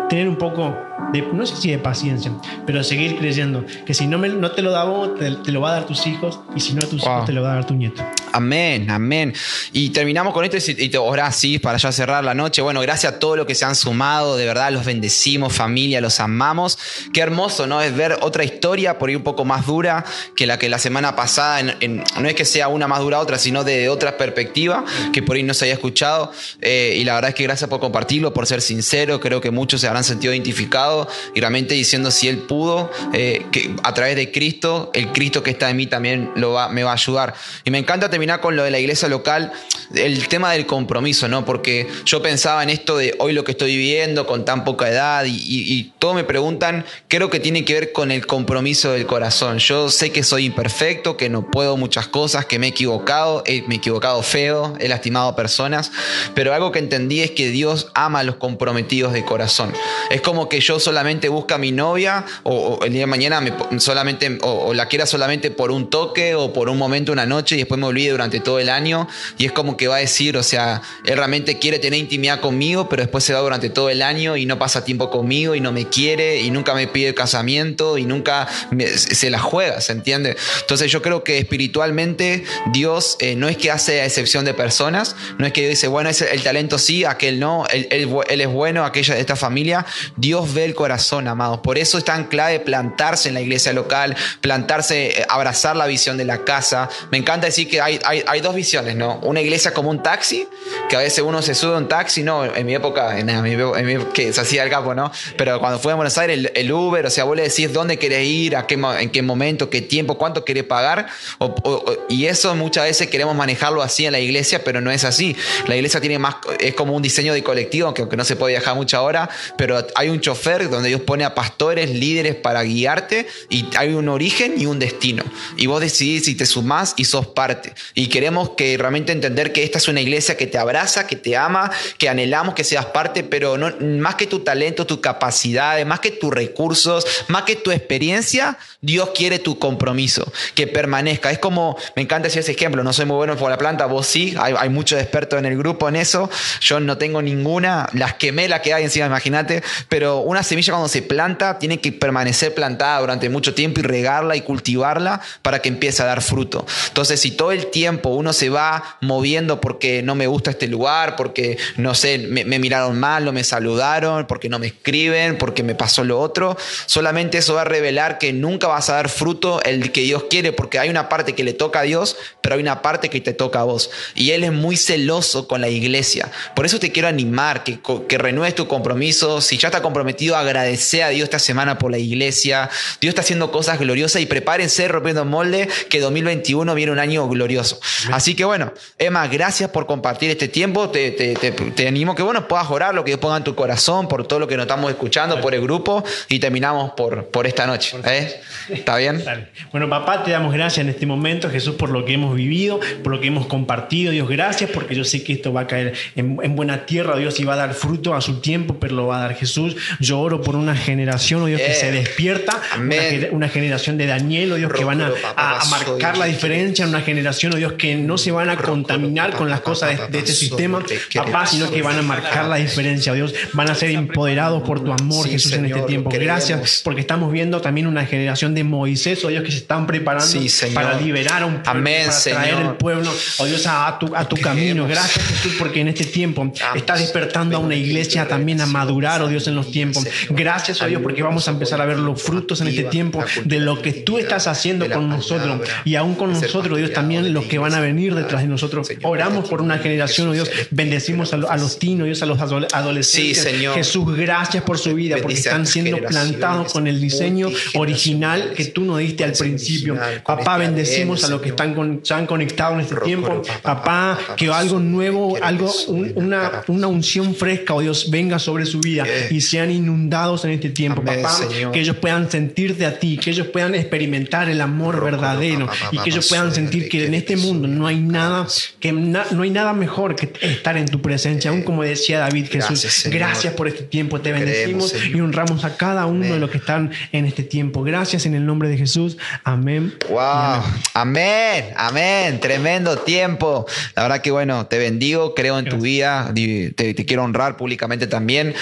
tener un poco de, no sé si de paciencia, pero seguir creyendo que si no, me- no te lo da vos, te, te lo va a dar tus hijos y si no a tus Wow. hijos, te lo va a dar tu nieto. Amén, amén. Y terminamos con esto y te- ahora sí, para ya cerrar la noche. Bueno, gracias a todos los que se han sumado, de verdad los bendecimos, familia, los amamos. Qué hermoso, ¿no? Es ver otra historia por ahí un poco más dura que la que la semana pasada, en- en- no es que sea una más dura otra, sino de otra perspectiva que por ahí no se haya escuchado. Eh, y la verdad es que gracias por compartirlo, por ser sincero. Creo que muchos se habrán sentido identificados y realmente diciendo si Él pudo, eh, a través de Cristo, el Cristo que está en mí también lo va, me va a ayudar. Y me encanta terminar con lo de la iglesia local, el tema del compromiso, ¿no? Porque yo pensaba en esto de hoy lo que estoy viviendo con tan poca edad y, todos me preguntan, creo que tiene que ver con el compromiso del corazón. Yo sé que soy imperfecto, que no puedo muchas cosas, que me he equivocado, he- me he equivocado feo, he lastimado personas, pero algo que entendí es que Dios ama a los comprometidos de corazón. Es como que yo solamente busco a mi novia o, o el día de mañana me solamente o, o la quiera solamente por un toque o por un momento una noche y después me olvide durante todo el año y es como que va a decir, o sea, él realmente quiere tener intimidad conmigo, pero después se va durante todo el año y no pasa tiempo conmigo y no me quiere y nunca me pide casamiento y nunca me- se la juega, ¿se entiende? Entonces yo creo que espiritualmente Dios eh, no es que hace excepción de personas, no es que dice, bueno, ese- el talento sí, aquel no, él, él él es bueno, aquella de esta familia. Dios ve el corazón, amados. Por eso es tan clave plantarse en la iglesia local, plantarse, eh, abrazar la visión de la casa. Me encanta decir que hay, hay, dos visiones, ¿no? Una iglesia como un taxi, que a veces uno se sube un taxi, ¿no? En mi época, en mi, en que se hacía el capo, ¿no? Pero cuando fui a Buenos Aires, el, el Uber, o sea, vos le decís dónde querés ir, a qué, en qué momento, qué tiempo, cuánto querés pagar. y eso muchas veces queremos manejarlo así en la iglesia, pero no es así. La iglesia tiene más, es como un diseño de colectivo, aunque, aunque no se puede viajar mucho ahora, pero hay un chofer donde Dios pone a pastores, líderes para guiarte y hay un origen y un destino. Y vos decidís si te sumás y sos parte. Y queremos que realmente entender que esta es una iglesia que te abraza, que te ama, que anhelamos que seas parte, pero no, más que tu talento, tu capacidad, más que tus recursos, más que tu experiencia, Dios quiere tu compromiso, que permanezca. Es como, me encanta decir ese ejemplo, no soy muy bueno por la planta, vos sí, hay, hay muchos expertos en el grupo en eso, yo no tengo ninguna, las quemé la que hay encima, imagínate, pero una semilla cuando se planta tiene que permanecer plantada durante mucho tiempo y regarla y cultivarla para que empiece a dar fruto. Entonces, si todo el tiempo uno se va moviendo porque no me gusta este lugar, porque no sé, me, me miraron mal, no me saludaron, porque no me escriben, porque me pasó lo otro, solamente eso va a revelar que nunca vas a dar fruto el que Dios quiere, porque hay una parte que le toca a Dios, pero hay una parte que te toca a vos. Y Él es muy celoso con la iglesia. Por eso te quiero animar, que, que renueves tu compromiso. Si ya está comprometido, agradece a Dios esta semana por la iglesia. Dios está haciendo cosas gloriosas y prepárense rompiendo molde, que 2021 viene un año glorioso. Así que bueno, Emma, gracias por compartir este tiempo. Te, te- te- te animo que bueno, puedas orar lo que Dios ponga en tu corazón por todo lo que nos estamos escuchando, por el grupo y terminamos por, por esta noche. ¿eh? ¿Está bien? Dale. Bueno, papá, te damos gracias en este momento, Jesús, por lo que hemos vivido, por lo que hemos compartido. Dios, gracias, porque yo sé que esto va a caer en, en buena tierra, Dios, y va a dar fruto a su tiempo, pero lo va a dar Jesús. Yo oro por una generación, oh Dios, que se despierta, una, una generación de Daniel, oh Dios, que van a, marcar la diferencia, una generación, oh Dios, que no se van a contaminar con las cosas de, de este sistema, papá, sino que van a marcar la diferencia, Dios. Van a ser empoderados por tu amor, Sí, Jesús, en este tiempo. Gracias, porque estamos viendo también una generación de Moisés, oh Dios, que se están preparando Sí, para liberar a un pueblo, Amén, para traer Señor. el pueblo, oh Dios, a, a tu, a tu camino. Gracias, Jesús, porque en este tiempo estás despertando a una iglesia también a madurar, oh Dios, en los tiempos. Gracias, oh Dios, porque vamos a empezar a ver los frutos en este tiempo de lo que tú estás haciendo con nosotros y aún con nosotros, Dios, también los que van a venir detrás de nosotros. Oramos por una generación, oh Dios, bendecimos a, lo- a los tinos, Dios, a los adole- adolescentes. Sí, Señor. Jesús, gracias por su vida, porque a están siendo plantados con el diseño original que tú nos diste al principio. Papá, bendecimos a los que están con, se han conectado en este tiempo. Papá, que algo nuevo, algo, un- una, una unción fresca, oh Dios, venga sobre su vida y sean inundados en este tiempo. Amén, Papá, Señor. que ellos puedan sentirte a ti, que ellos puedan experimentar el amor verdadero y que ellos puedan sentir que en este mundo no hay nada, que na- no hay nada mejor que estar en tu presencia, aún como decía David Jesús. Gracias, por este tiempo, te bendecimos y honramos a cada uno de los que están en este tiempo. Gracias en el nombre de Jesús. Amén. Wow, amén. amén, amén, tremendo tiempo. La verdad que bueno, te bendigo, creo en tu vida, te, te quiero honrar públicamente también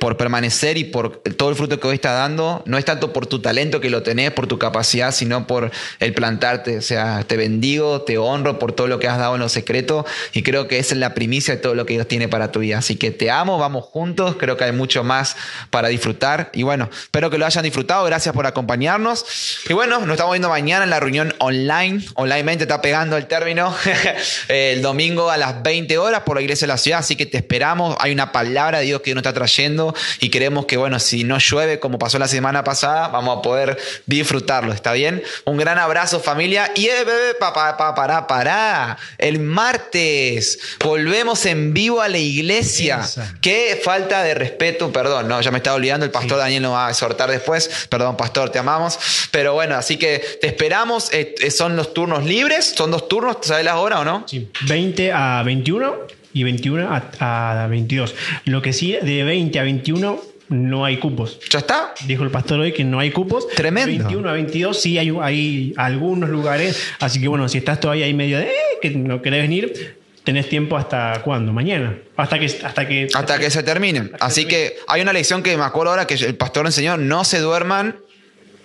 por permanecer y por todo el fruto que hoy estás dando. No es tanto por tu talento que lo tenés, por tu capacidad, sino por el plantarte. O sea, te bendigo, te honro por todo lo que has dado en lo secreto y creo que es la primicia de todo lo que Dios tiene para tu vida. Así que te amo, vamos juntos, creo que hay mucho más para disfrutar y bueno, espero que lo hayan disfrutado, gracias por acompañarnos y bueno, nos estamos viendo mañana en la reunión online, onlinemente está pegando el término, el domingo a las 20 horas por la iglesia de la ciudad, así que te esperamos, hay una palabra de Dios que nos está trayendo y queremos que bueno, si no llueve como pasó la semana pasada, vamos a poder disfrutarlo, ¿está bien? Un gran abrazo familia. Y eh, bebé, pa, pa, pa, pará, pará, el martes volvemos en vivo a la iglesia, Esa. qué falta de respeto, perdón, no, ya me estaba olvidando, el pastor Daniel nos va a exhortar después, perdón pastor, te amamos, pero bueno, así que te esperamos, eh, eh, son los turnos libres, son dos turnos, ¿sabes las horas o no? Sí, 20 a 21 y 21 a, a 22. Lo que sí, de 20 a 21 no hay cupos. ¿Ya está? Dijo el pastor hoy que no hay cupos. Tremendo. 21 a 22 sí hay, hay algunos lugares. Así que bueno, si estás todavía ahí medio de "Eh", que no querés venir, tenés tiempo hasta cuándo? Mañana. Hasta que. Hasta que, Hasta que se termine. Así que hay una lección que me acuerdo ahora que el pastor enseñó, no se duerman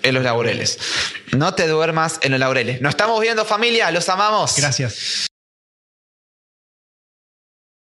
en los laureles. No te duermas en los laureles. Nos estamos viendo familia, los amamos. Gracias.